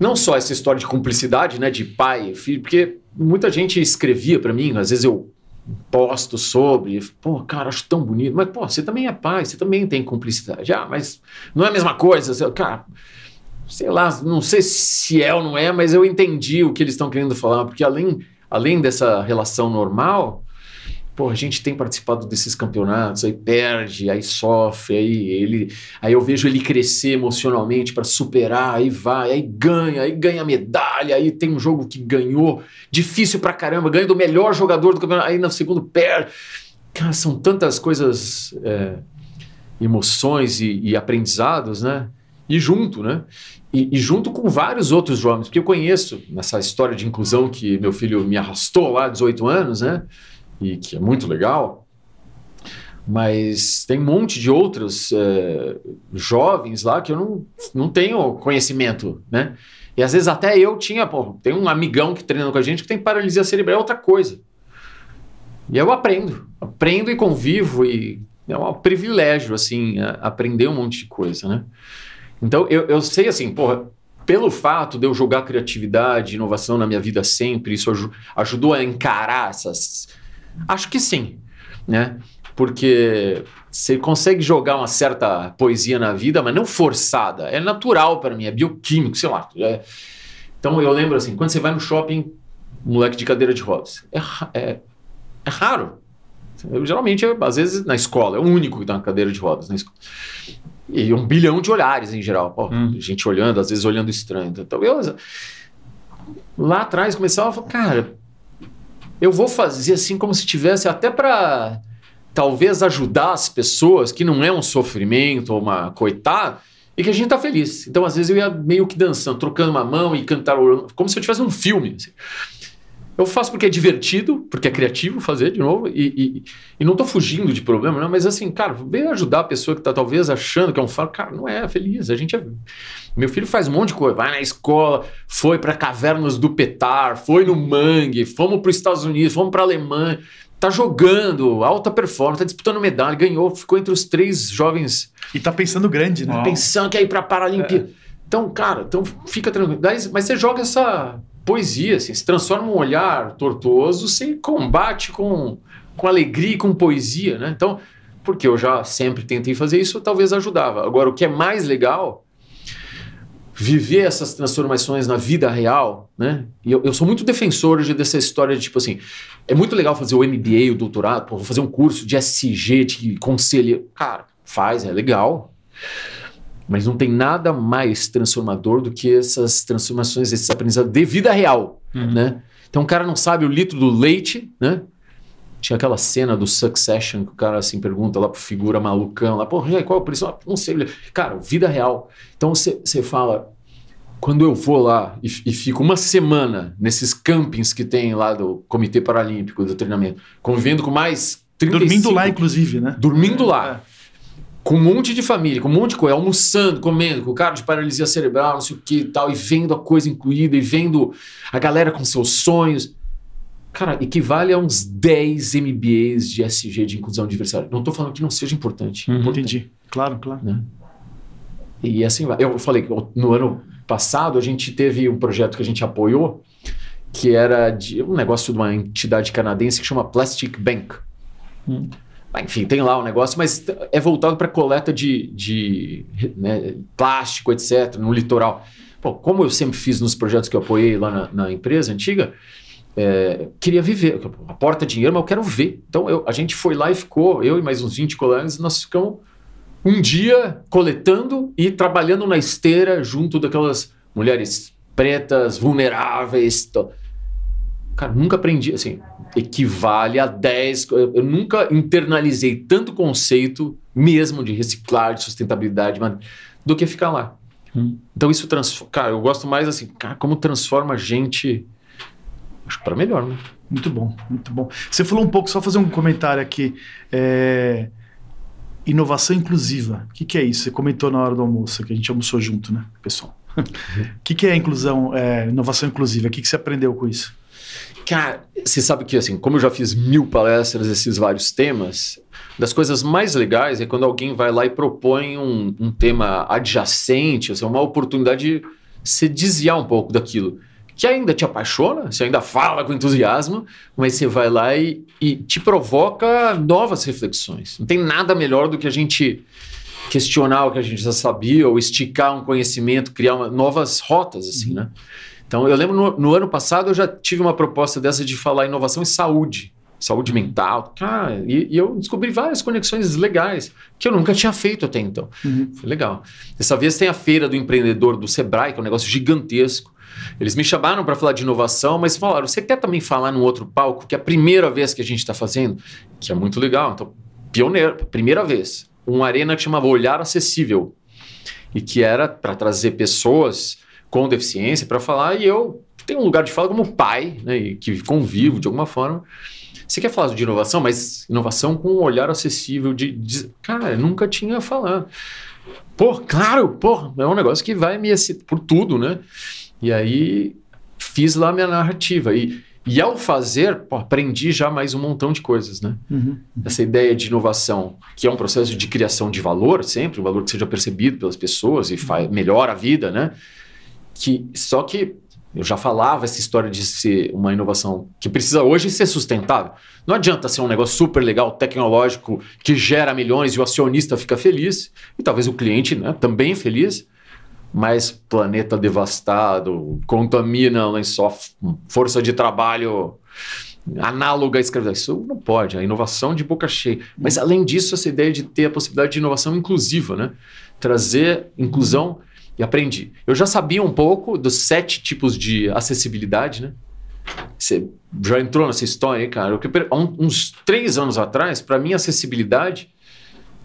não só essa história de cumplicidade, né, de pai e filho, porque muita gente escrevia para mim, às vezes eu posto sobre, pô, cara, acho tão bonito, mas pô, você também é pai, você também tem cumplicidade. Ah, mas não é a mesma coisa, cara. Sei lá, não sei se é ou não é, mas eu entendi o que eles estão querendo falar, porque além, além dessa relação normal, pô, a gente tem participado desses campeonatos, aí perde, aí sofre, aí ele, aí eu vejo ele crescer emocionalmente para superar, aí vai, aí ganha, aí ganha medalha, aí tem um jogo que ganhou, difícil pra caramba, ganha do melhor jogador do campeonato, aí no segundo perde. Cara, são tantas coisas, é, emoções e, e, aprendizados, né? E junto, né? E, e, junto com vários outros jovens, porque eu conheço nessa história de inclusão que meu filho me arrastou lá, 18 anos, né? E que é muito legal, mas tem um monte de outros é, jovens lá que eu não, não tenho conhecimento, né? E às vezes até eu tinha, pô, tem um amigão que treina com a gente que tem paralisia cerebral, é outra coisa. E eu aprendo, aprendo e convivo e é um privilégio, assim, aprender um monte de coisa, né? Então eu, eu sei assim, porra, pelo fato de eu jogar criatividade, inovação na minha vida sempre, isso ajudou a encarar essas, Acho que sim, né? Porque você consegue jogar uma certa poesia na vida, mas não forçada. É natural para mim, é bioquímico, sei lá. É... Então eu lembro assim, quando você vai no shopping, moleque de cadeira de rodas, é, é, é raro. Eu, geralmente, eu, às vezes, na escola, é o único que dá tá uma cadeira de rodas na escola. E um bilhão de olhares em geral. Pô, hum. Gente olhando, às vezes olhando estranho. Então eu lá atrás começava a falar, cara, eu vou fazer assim como se tivesse até para talvez ajudar as pessoas, que não é um sofrimento ou uma coitada, e que a gente tá feliz. Então, às vezes, eu ia meio que dançando, trocando uma mão e cantarolando, como se eu tivesse um filme. Assim. Eu faço porque é divertido, porque é criativo fazer de novo, e, e, e não tô fugindo de problema, não, mas assim, cara, vem ajudar a pessoa que tá talvez achando que é um faro. Cara, não é feliz. A gente é. Meu filho faz um monte de coisa, vai na escola, foi para cavernas do Petar, foi no Mangue, fomos para os Estados Unidos, fomos para Alemanha, tá jogando, alta performance, tá disputando medalha, ganhou, ficou entre os três jovens. E tá pensando grande, né? Pensando que é ir para Paralimpíada. É. Então, cara, então fica tranquilo. Mas você joga essa poesia, assim, se transforma um olhar tortuoso, você combate com, com alegria e com poesia, né? Então, porque eu já sempre tentei fazer isso, talvez ajudava. Agora, o que é mais legal, viver essas transformações na vida real, né? E eu, eu sou muito defensor de, dessa história de, tipo assim, é muito legal fazer o MBA, o doutorado, pô, vou fazer um curso de SG, de conselho. Cara, faz, é legal. Mas não tem nada mais transformador do que essas transformações, esses aprendizados de vida real, uhum. né? Então o cara não sabe o litro do leite, né? Tinha aquela cena do Succession que o cara assim pergunta lá pro figura malucão lá, pô, qual é o preço? Ah, não sei. Cara, vida real. Então você fala, quando eu vou lá e, e, fico uma semana nesses campings que tem lá do Comitê Paralímpico do treinamento, convivendo com mais 35... Dormindo lá, inclusive, né? Dormindo lá. Com um monte de família, com um monte de coisa, almoçando, comendo, com o cara de paralisia cerebral, não sei o que e tal, e vendo a coisa incluída, e vendo a galera com seus sonhos. Cara, equivale a uns 10 MBAs de SG, de inclusão diversidade. Não estou falando que não seja importante. Uhum, importante entendi. Claro, claro. Né? E assim vai. Eu falei que no ano passado a gente teve um projeto que a gente apoiou, que era de um negócio de uma entidade canadense que chama Plastic Bank. Hum Enfim, tem lá o um negócio, mas é voltado para coleta de, de né, plástico, etc., no litoral. Pô, como eu sempre fiz nos projetos que eu apoiei lá na, na empresa antiga, é, queria viver. Aporta dinheiro, mas eu quero ver. Então eu, a gente foi lá e ficou, eu e mais uns 20 colegas, nós ficamos um dia coletando e trabalhando na esteira junto daquelas mulheres pretas, vulneráveis. Cara, nunca aprendi, assim, equivale a 10. Eu nunca internalizei tanto conceito, mesmo de reciclar, de sustentabilidade, do que ficar lá. Hum. Então isso transforma. Cara, eu gosto mais assim, cara, como transforma a gente. Acho que para melhor, né? Muito bom, muito bom. Você falou um pouco, só fazer um comentário aqui. É... Inovação inclusiva. O que, que, é isso? Você comentou na hora do almoço, que a gente almoçou junto, né, pessoal? O que, que, é inclusão, é, inovação inclusiva? O que, que você aprendeu com isso? Cara, você sabe que, assim, como eu já fiz mil palestras desses vários temas, das coisas mais legais é quando alguém vai lá e propõe um, um tema adjacente, assim, uma oportunidade de se desviar um pouco daquilo que ainda te apaixona, você ainda fala com entusiasmo, mas você vai lá e, e te provoca novas reflexões. Não tem nada melhor do que a gente questionar o que a gente já sabia ou esticar um conhecimento, criar uma, novas rotas, assim, né? Então, eu lembro no, no, ano passado eu já tive uma proposta dessa de falar inovação em saúde, saúde mental, cara, e, e, eu descobri várias conexões legais que eu nunca tinha feito até então. Uhum. Foi legal. Dessa vez tem a feira do empreendedor do Sebrae, que é um negócio gigantesco. Eles me chamaram para falar de inovação, mas falaram: você quer também falar num outro palco, que é a primeira vez que a gente está fazendo? Que é muito legal. Então, pioneiro, primeira vez. Uma arena que chamava Olhar Acessível. E que era para trazer pessoas com deficiência para falar, e eu tenho um lugar de fala como pai, né, e que convivo de alguma forma. Você quer falar de inovação, mas inovação com um olhar acessível de, de cara, nunca tinha falado. Pô, claro, pô, é um negócio que vai me por tudo, né? E aí fiz lá minha narrativa. E, e ao fazer, pô, aprendi já mais um montão de coisas, né? Uhum. Essa ideia de inovação, que é um processo de criação de valor sempre, um valor que seja percebido pelas pessoas e melhora a vida, né? Que, só que eu já falava essa história de ser uma inovação que precisa hoje ser sustentável. Não adianta ser um negócio super legal, tecnológico, que gera milhões e o acionista fica feliz, e talvez o cliente né, também feliz, mas planeta devastado, contamina lençol, força de trabalho análoga à escravidão. Isso não pode, a inovação de boca cheia. Mas além disso, essa ideia de ter a possibilidade de inovação inclusiva, né? Trazer inclusão e aprendi. Eu já sabia um pouco dos sete tipos de acessibilidade, né? Você já entrou nessa história aí, cara? uns três anos atrás, para mim, acessibilidade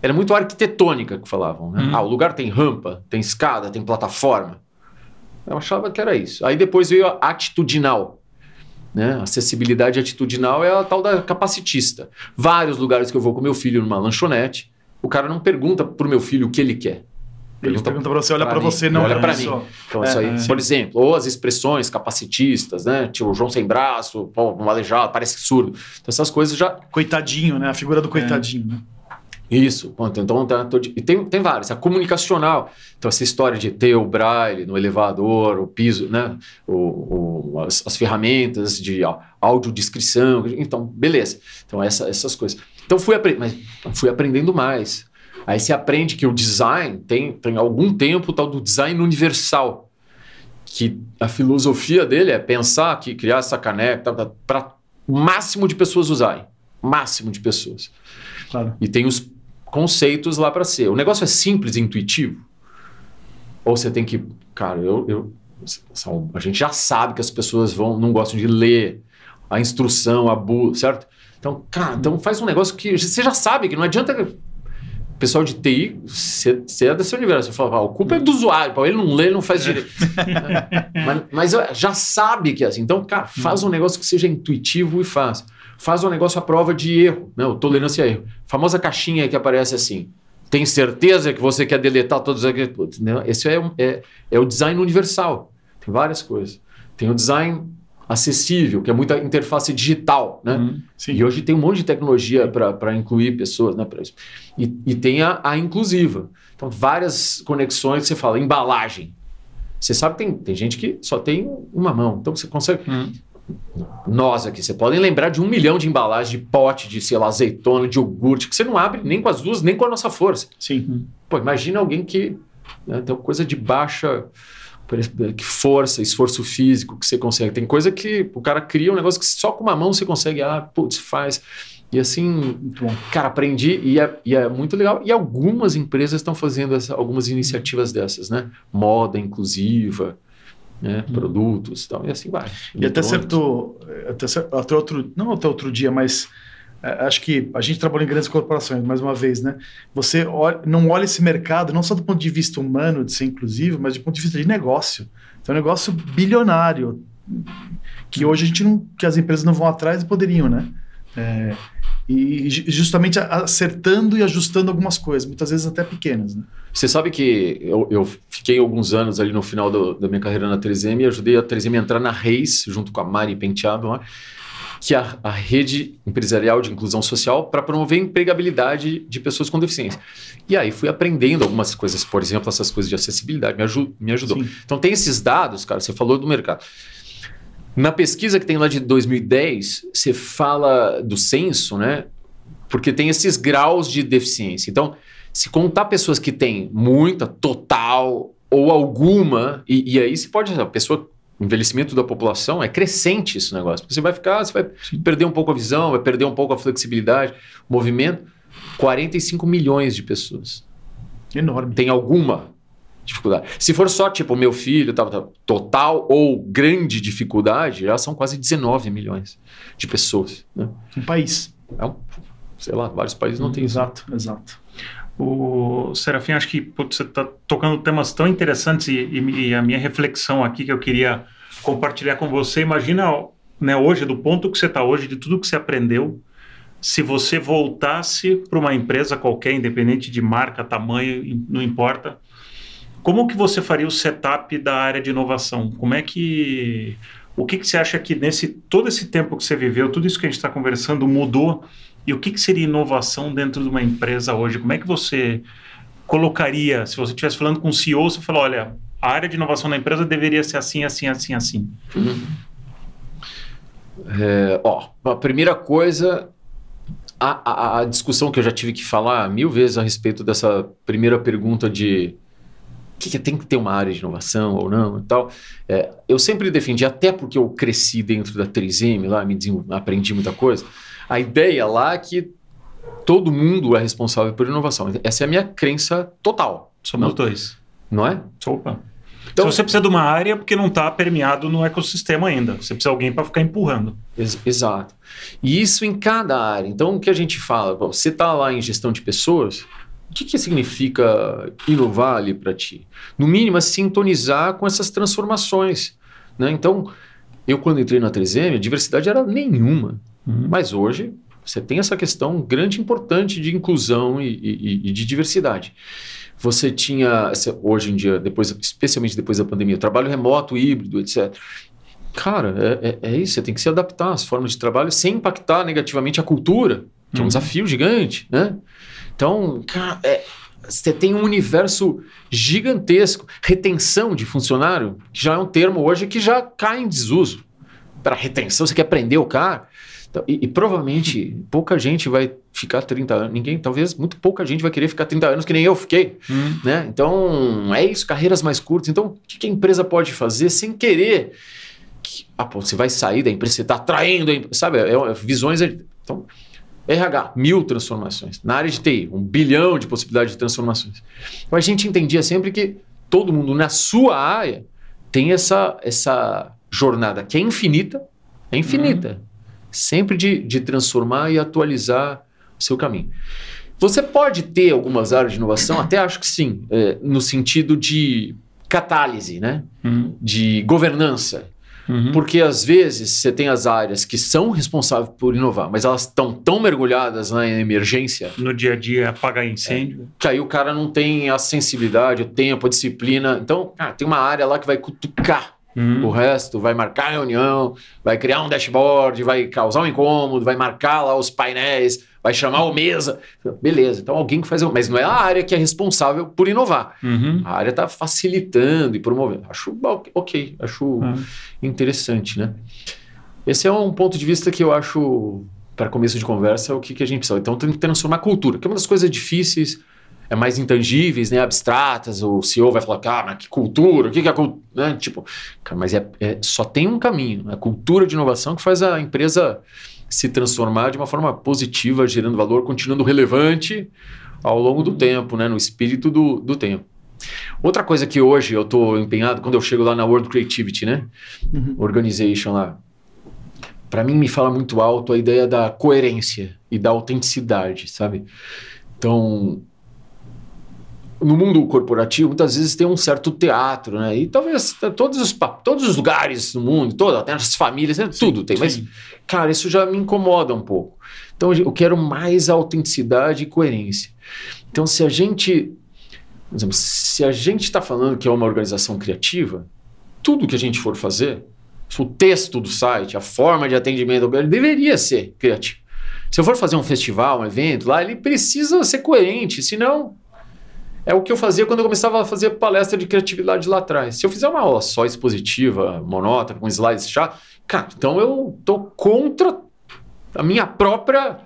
era muito arquitetônica que falavam. Né? Hum. Ah, o lugar tem rampa, tem escada, tem plataforma. Eu achava que era isso. Aí depois veio a atitudinal. Né? Acessibilidade atitudinal é a tal da capacitista. Vários lugares que eu vou com meu filho numa lanchonete, o cara não pergunta pro meu filho o que ele quer. Ele pergunta para você, olha para você, não olha para mim. Então, é, isso aí, é, por exemplo, ou as expressões capacitistas, né? Tipo, João sem braço, pô, um aleijado, parece surdo. Então, essas coisas já. Coitadinho, né? A figura do coitadinho, é. né? Isso. Então, tá, tô, e tem, tem vários. A comunicacional. Então, essa história de ter o braille no elevador, o piso, né? O, o as, as, ferramentas de audiodescrição. Então, beleza. Então, essa, essas coisas. Então, fui, apre mas fui aprendendo mais. Aí você aprende que o design tem, tem algum tempo o tal do design universal. Que a filosofia dele é pensar que criar essa caneca para o máximo de pessoas usarem. Máximo de pessoas. Claro. E tem os conceitos lá para ser. O negócio é simples e intuitivo? Ou você tem que. Cara, eu, eu, a gente já sabe que as pessoas vão não gostam de ler a instrução, a bu, certo? Então, cara, então faz um negócio que você já sabe que não adianta pessoal de TI, você é desse universo. Você fala, ah, a culpa é do usuário, ele não lê, ele não faz direito. mas, mas, já sabe que é assim. Então, cara, faz um negócio que seja intuitivo e fácil faz um negócio à prova de erro, né? O tolerância a erro. A famosa caixinha que aparece assim. Tem certeza que você quer deletar todos aqueles. Né? Esse é, é, é o design universal. Tem várias coisas. Tem o design acessível, que é muita interface digital, né? Hum, e hoje tem um monte de tecnologia para incluir pessoas, né? Isso. E, e tem a, a, inclusiva. Então, várias conexões que você fala, embalagem. Você sabe que tem, tem gente que só tem uma mão, então você consegue. Hum nós aqui, você podem lembrar de um milhão de embalagens de pote, de, sei lá, azeitona, de iogurte, que você não abre nem com as duas, nem com a nossa força. Sim. Pô, imagina alguém que né, tem uma coisa de baixa que força, esforço físico que você consegue. Tem coisa que o cara cria um negócio que só com uma mão você consegue, ah, putz, faz. E assim, cara, aprendi e é, e é, muito legal. E algumas empresas estão fazendo essa, algumas iniciativas dessas, né? Moda inclusiva, né? Hum. produtos e tal, e assim vai. E até certo, até, até outro, não até outro dia, mas acho que a gente trabalha em grandes corporações, mais uma vez, né? Você olha, não olha esse mercado não só do ponto de vista humano, de ser inclusivo, mas do ponto de vista de negócio. Então, é um negócio bilionário, que hoje a gente não, que as empresas não vão atrás e poderiam, né? É, e justamente acertando e ajustando algumas coisas, muitas vezes até pequenas. Né? Você sabe que eu, eu, fiquei alguns anos ali no final do, da minha carreira na 3M e ajudei a 3M a entrar na Reis, junto com a Mari Penteado lá, que é a, a rede empresarial de inclusão social para promover a empregabilidade de pessoas com deficiência. E aí fui aprendendo algumas coisas, por exemplo, essas coisas de acessibilidade, me, me ajudou. Sim. Então tem esses dados, cara, você falou do mercado. Na pesquisa que tem lá de 2010, você fala do censo, né? Porque tem esses graus de deficiência. Então, se contar pessoas que têm muita, total ou alguma, e, e aí se pode, a pessoa, envelhecimento da população é crescente esse negócio. Você vai ficar, você vai perder um pouco a visão, vai perder um pouco a flexibilidade, o movimento. 45 milhões de pessoas. Enorme. Tem alguma dificuldade. Se for só, tipo, meu filho, tá, tá, total ou grande dificuldade, já são quase 19 milhões de pessoas. Né? Um país. É um, sei lá, vários países não têm Exato, isso. exato. O Serafim, acho que putz, você está tocando temas tão interessantes e, e, e, a minha reflexão aqui que eu queria compartilhar com você. Imagina né, hoje, do ponto que você está hoje, de tudo que você aprendeu, se você voltasse para uma empresa qualquer, independente de marca, tamanho, não importa, como que você faria o setup da área de inovação? Como é que o que, que você acha que nesse todo esse tempo que você viveu, tudo isso que a gente está conversando mudou? E o que, que seria inovação dentro de uma empresa hoje? Como é que você colocaria, se você estivesse falando com o CEO, você falou, olha, a área de inovação da empresa deveria ser assim, assim, assim, assim. Uhum. É, ó, a primeira coisa, a, a, a, discussão que eu já tive que falar mil vezes a respeito dessa primeira pergunta de que, que tem que ter uma área de inovação ou não e tal. É, eu sempre defendi, até porque eu cresci dentro da 3M lá, me aprendi muita coisa, a ideia lá é que todo mundo é responsável por inovação. Essa é a minha crença total. Somos não, dois. Não é? Opa. Então, Se você precisa de uma área porque não está permeado no ecossistema ainda. Você precisa de alguém para ficar empurrando. Ex exato. E isso em cada área. Então, o que a gente fala? Você está lá em gestão de pessoas, o que, que significa inovar ali para ti? No mínimo, é sintonizar com essas transformações. Né? Então, eu quando entrei na 3M, a diversidade era nenhuma. Uhum. Mas hoje, você tem essa questão grande importante de inclusão e, e, e de diversidade. Você tinha, hoje em dia, depois, especialmente depois da pandemia, trabalho remoto, híbrido, etc. Cara, é, é, é, isso, você tem que se adaptar às formas de trabalho sem impactar negativamente a cultura, que uhum. é um desafio gigante, né? Então, cara, é, você tem um universo gigantesco. Retenção de funcionário, que já é um termo hoje que já cai em desuso. Para retenção, você quer prender o cara. Então, e, e, provavelmente pouca gente vai ficar 30 anos. Ninguém, talvez, muito pouca gente vai querer ficar 30 anos, que nem eu fiquei. Hum. Né? Então, é isso, carreiras mais curtas. Então, o que a empresa pode fazer sem querer? Que, ah, pô, você vai sair da empresa, você está atraindo, sabe? É, é, visões. Então, RH, mil transformações. Na área de TI, um bilhão de possibilidades de transformações. Então a gente entendia sempre que todo mundo na sua área tem essa, essa jornada que é infinita, é infinita. Uhum. Sempre de, de transformar e atualizar o seu caminho. Você pode ter algumas áreas de inovação, até acho que sim, é, no sentido de catálise, né? Uhum. de governança. Uhum. Porque às vezes você tem as áreas que são responsáveis por inovar, mas elas estão tão mergulhadas na emergência. No dia a dia, apagar incêndio. É, que aí o cara não tem a sensibilidade, o tempo, a disciplina. Então, ah, tem uma área lá que vai cutucar Uhum. O resto vai marcar a reunião, vai criar um dashboard, vai causar um incômodo, vai marcar lá os painéis, vai chamar o mesa. Beleza, então alguém que faz. Mas não é a área que é responsável por inovar. Uhum. A área está facilitando e promovendo. Acho ok, acho uhum. interessante, né? Esse é um ponto de vista que eu acho, para começo de conversa, o que, que a gente precisa. Então, tem que transformar a cultura, que é uma das coisas difíceis, é mais intangíveis, né, abstratas. O CEO vai falar, cara, mas que cultura, o que, que é a cultura? Né? Tipo, cara, mas é, é, só tem um caminho, a cultura de inovação que faz a empresa se transformar de uma forma positiva, gerando valor, continuando relevante ao longo do tempo, né, no espírito do, do tempo. Outra coisa que hoje eu estou empenhado, quando eu chego lá na World Creativity, né? Uhum. Organization lá. Para mim, me fala muito alto a ideia da coerência e da autenticidade, sabe? Então, no mundo corporativo, muitas vezes tem um certo teatro, né? E talvez todos os, todos os lugares no mundo, todo, até as famílias, né? sim, tudo tem. Sim. Mas, cara, isso já me incomoda um pouco. Então, eu quero mais autenticidade e coerência. Então, se a gente por exemplo, se a gente está falando que é uma organização criativa, tudo que a gente for fazer, o texto do site, a forma de atendimento, deveria ser criativo. Se eu for fazer um festival, um evento lá, ele precisa ser coerente, senão é o que eu fazia quando eu começava a fazer palestra de criatividade lá atrás. Se eu fizer uma aula só expositiva, monótona, com slides chato, cara, então eu tô contra a minha própria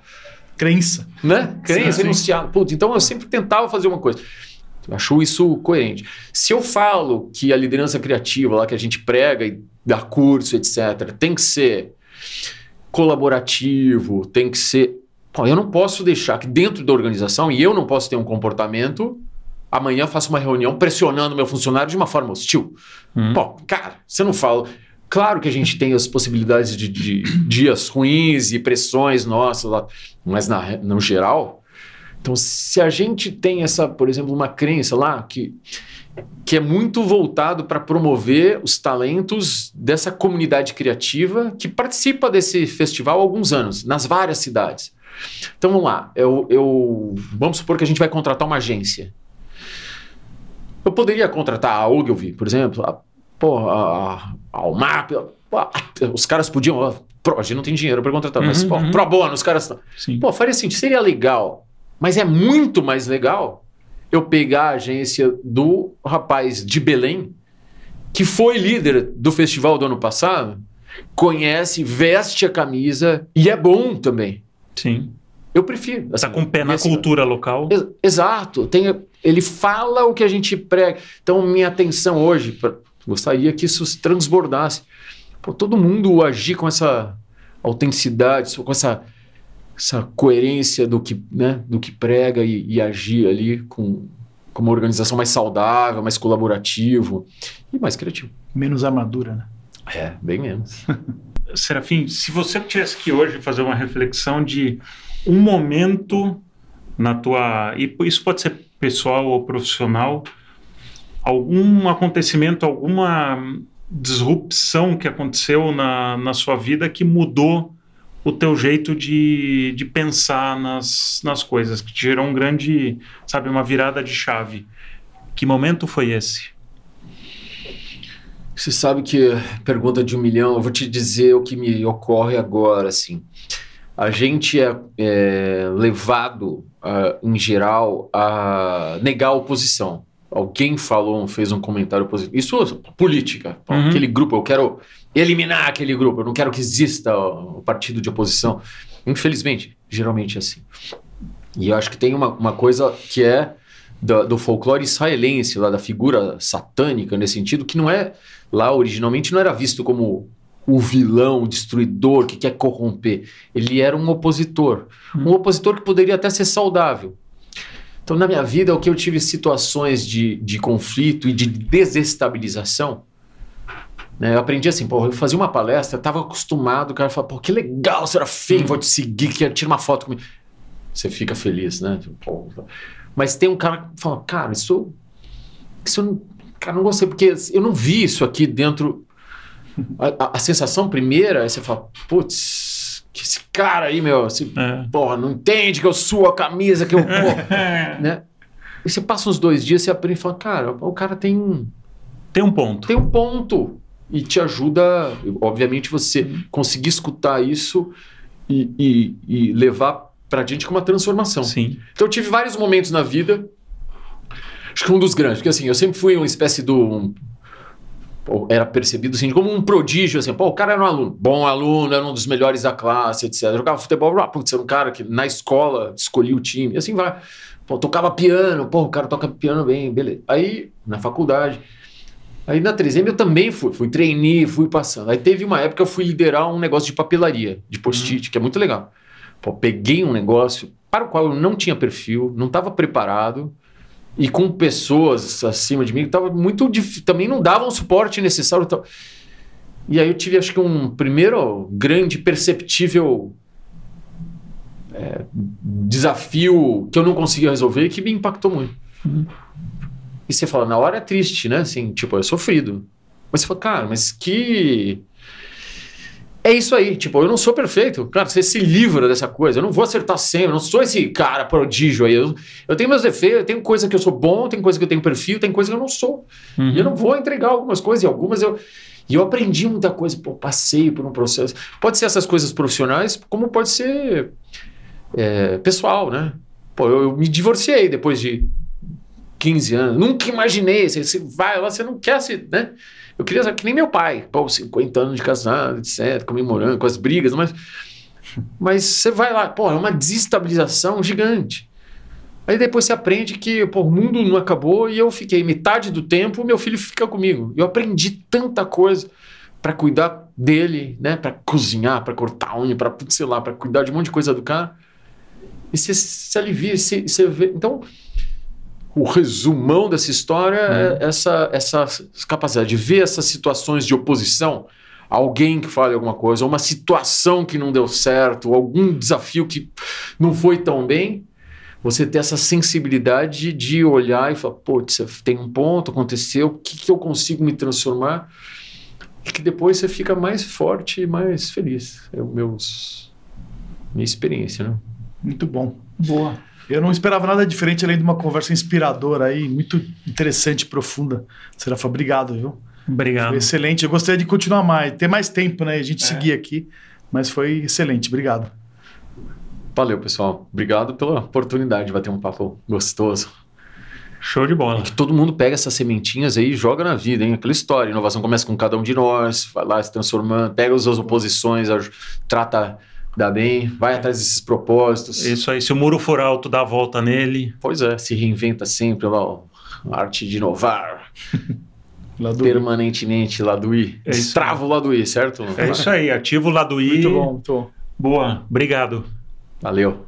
crença, né? Crença, enunciado. Putz, então eu sempre tentava fazer uma coisa. Achou isso coerente. Se eu falo que a liderança criativa lá que a gente prega e dá curso, etc., tem que ser colaborativo, tem que ser. Eu não posso deixar que dentro da organização, e eu não posso ter um comportamento, amanhã faço uma reunião pressionando meu funcionário de uma forma hostil. Hum. Pô, cara, você não fala. Claro que a gente tem as possibilidades de, de dias ruins e pressões nossas, mas na, no geral, então, se a gente tem essa, por exemplo, uma crença lá que, que é muito voltado para promover os talentos dessa comunidade criativa que participa desse festival há alguns anos, nas várias cidades. Então vamos lá, eu, eu, vamos supor que a gente vai contratar uma agência. Eu poderia contratar a Ogilvy, por exemplo, a, porra, a, a Almap, os caras podiam. a gente não tem dinheiro para contratar, uhum, mas pô, uhum. pro bono, os caras. Sim. Pô, faria assim, seria legal mas é muito mais legal eu pegar a agência do rapaz de Belém, que foi líder do festival do ano passado, conhece, veste a camisa e é bom também. Sim. Eu prefiro. Está com pé na assim, cultura local. Ex exato. Tem, ele fala o que a gente prega. Então, minha atenção hoje, pra, gostaria que isso se transbordasse. Pô, todo mundo agir com essa autenticidade, com essa essa coerência do que, né, do que prega e, e agir ali com, com uma organização mais saudável, mais colaborativo e mais criativo. Menos armadura, né? É, bem menos. Serafim, se você tivesse que hoje fazer uma reflexão de um momento na tua. E isso pode ser pessoal ou profissional, algum acontecimento, alguma disrupção que aconteceu na, na sua vida que mudou o teu jeito de, de pensar nas, nas coisas, que te gerou um grande, sabe, uma virada de chave. Que momento foi esse? Você sabe que pergunta de um milhão, eu vou te dizer o que me ocorre agora, assim. A gente é, é levado, uh, em geral, a negar a oposição. Alguém falou, fez um comentário positivo. Isso é política. Uhum. Aquele grupo, eu quero eliminar aquele grupo, eu não quero que exista o partido de oposição. Infelizmente, geralmente é assim. E eu acho que tem uma, uma coisa que é do, do, folclore israelense, lá da figura satânica, nesse sentido, que não é, lá originalmente não era visto como o vilão, o destruidor que quer corromper. Ele era um opositor. Hum. Um opositor que poderia até ser saudável. Então, na minha vida, o que eu tive situações de, de conflito e de desestabilização, né? Eu aprendi assim, pô, eu fazia uma palestra, estava acostumado, o cara fala, pô, que legal, você era feio, vou te seguir, quero tirar uma foto comigo. Você fica feliz, né? Tipo, Mas tem um cara que fala, cara, isso, isso eu cara, não gostei, porque eu não vi isso aqui dentro. A, a, sensação primeira é você fala, putz, que esse cara aí, meu, esse, é. porra, não entende que eu suo a camisa, que eu. né? E você passa uns dois dias, você aprende e fala, cara, o cara tem. Tem um ponto. Tem um ponto e te ajuda, obviamente, você uhum. conseguir escutar isso e, e, e levar para gente com uma transformação. Sim. Então eu tive vários momentos na vida, acho que um dos grandes, porque assim, eu sempre fui uma espécie do era percebido assim como um prodígio, assim, pô, o cara era um aluno, bom aluno, era um dos melhores da classe, etc. Jogava futebol, ah, putz, era um cara que na escola escolhia o time, e assim vai. Pô, tocava piano, pô, o cara toca piano bem, beleza. Aí, na faculdade, aí na 3M eu também fui, fui trainee, fui passando. Aí teve uma época que eu fui liderar um negócio de papelaria, de post-it, uhum. que é muito legal. Pô, peguei um negócio para o qual eu não tinha perfil, não estava preparado, e com pessoas acima de mim que tava muito também não davam o suporte necessário. E aí eu tive, acho que, um primeiro grande perceptível é, desafio que eu não conseguia resolver e que me impactou muito. Uhum. E você fala, na hora é triste, né? Assim, tipo, é sofrido. Mas você fala, cara, mas que é isso aí, tipo, eu não sou perfeito. Claro, você se livra dessa coisa. Eu não vou acertar sempre, eu não sou esse cara prodígio aí. Eu, eu tenho meus defeitos, eu tenho coisa que eu sou bom, tem coisa que eu tenho perfil, tem coisa que eu não sou. Uhum. E eu não vou entregar algumas coisas, e algumas eu. E eu aprendi muita coisa, pô, passei por um processo. Pode ser essas coisas profissionais, como pode ser é, pessoal, né? Pô, eu, eu, me divorciei depois de 15 anos. Nunca imaginei. Você, você vai lá, você não quer se. Né? Eu queria ser que nem meu pai, pô, 50 anos de casado, etc., comemorando com as brigas, mas. Mas você vai lá, pô, é uma desestabilização gigante. Aí depois você aprende que pô, o mundo não acabou e eu fiquei metade do tempo, meu filho fica comigo. Eu aprendi tanta coisa para cuidar dele, né? Para cozinhar, para cortar unha, para sei lá, para cuidar de um monte de coisa do cara. E você se alivia, você vê. Então, o resumão dessa história é, é essa, essa capacidade de ver essas situações de oposição, alguém que fale alguma coisa, uma situação que não deu certo, algum desafio que não foi tão bem, você ter essa sensibilidade de olhar e falar, putz, tem um ponto, aconteceu, o que, que eu consigo me transformar? E que depois você fica mais forte e mais feliz. É o meus, minha experiência, né? Muito bom. Boa. Eu não esperava nada diferente além de uma conversa inspiradora aí, muito interessante e profunda. Serafa, obrigado, viu? Obrigado. Foi excelente. Eu gostaria de continuar mais, ter mais tempo, né? A gente é. seguir aqui, mas foi excelente. Obrigado. Valeu, pessoal. Obrigado pela oportunidade de bater um papo gostoso. Show de bola. que todo mundo pega essas sementinhas aí e joga na vida, hein? Aquela história. Inovação começa com cada um de nós, vai lá se transformando, pega as suas oposições, trata dá bem, vai atrás desses propósitos. Isso aí, se o muro for alto, dá a volta nele. Pois é, se reinventa sempre lá, a arte de inovar. Permanentemente, Laduí. É Estrava o Laduí, certo? É isso aí, ativo o Laduí. Muito bom, muito bom. Boa, obrigado. Valeu.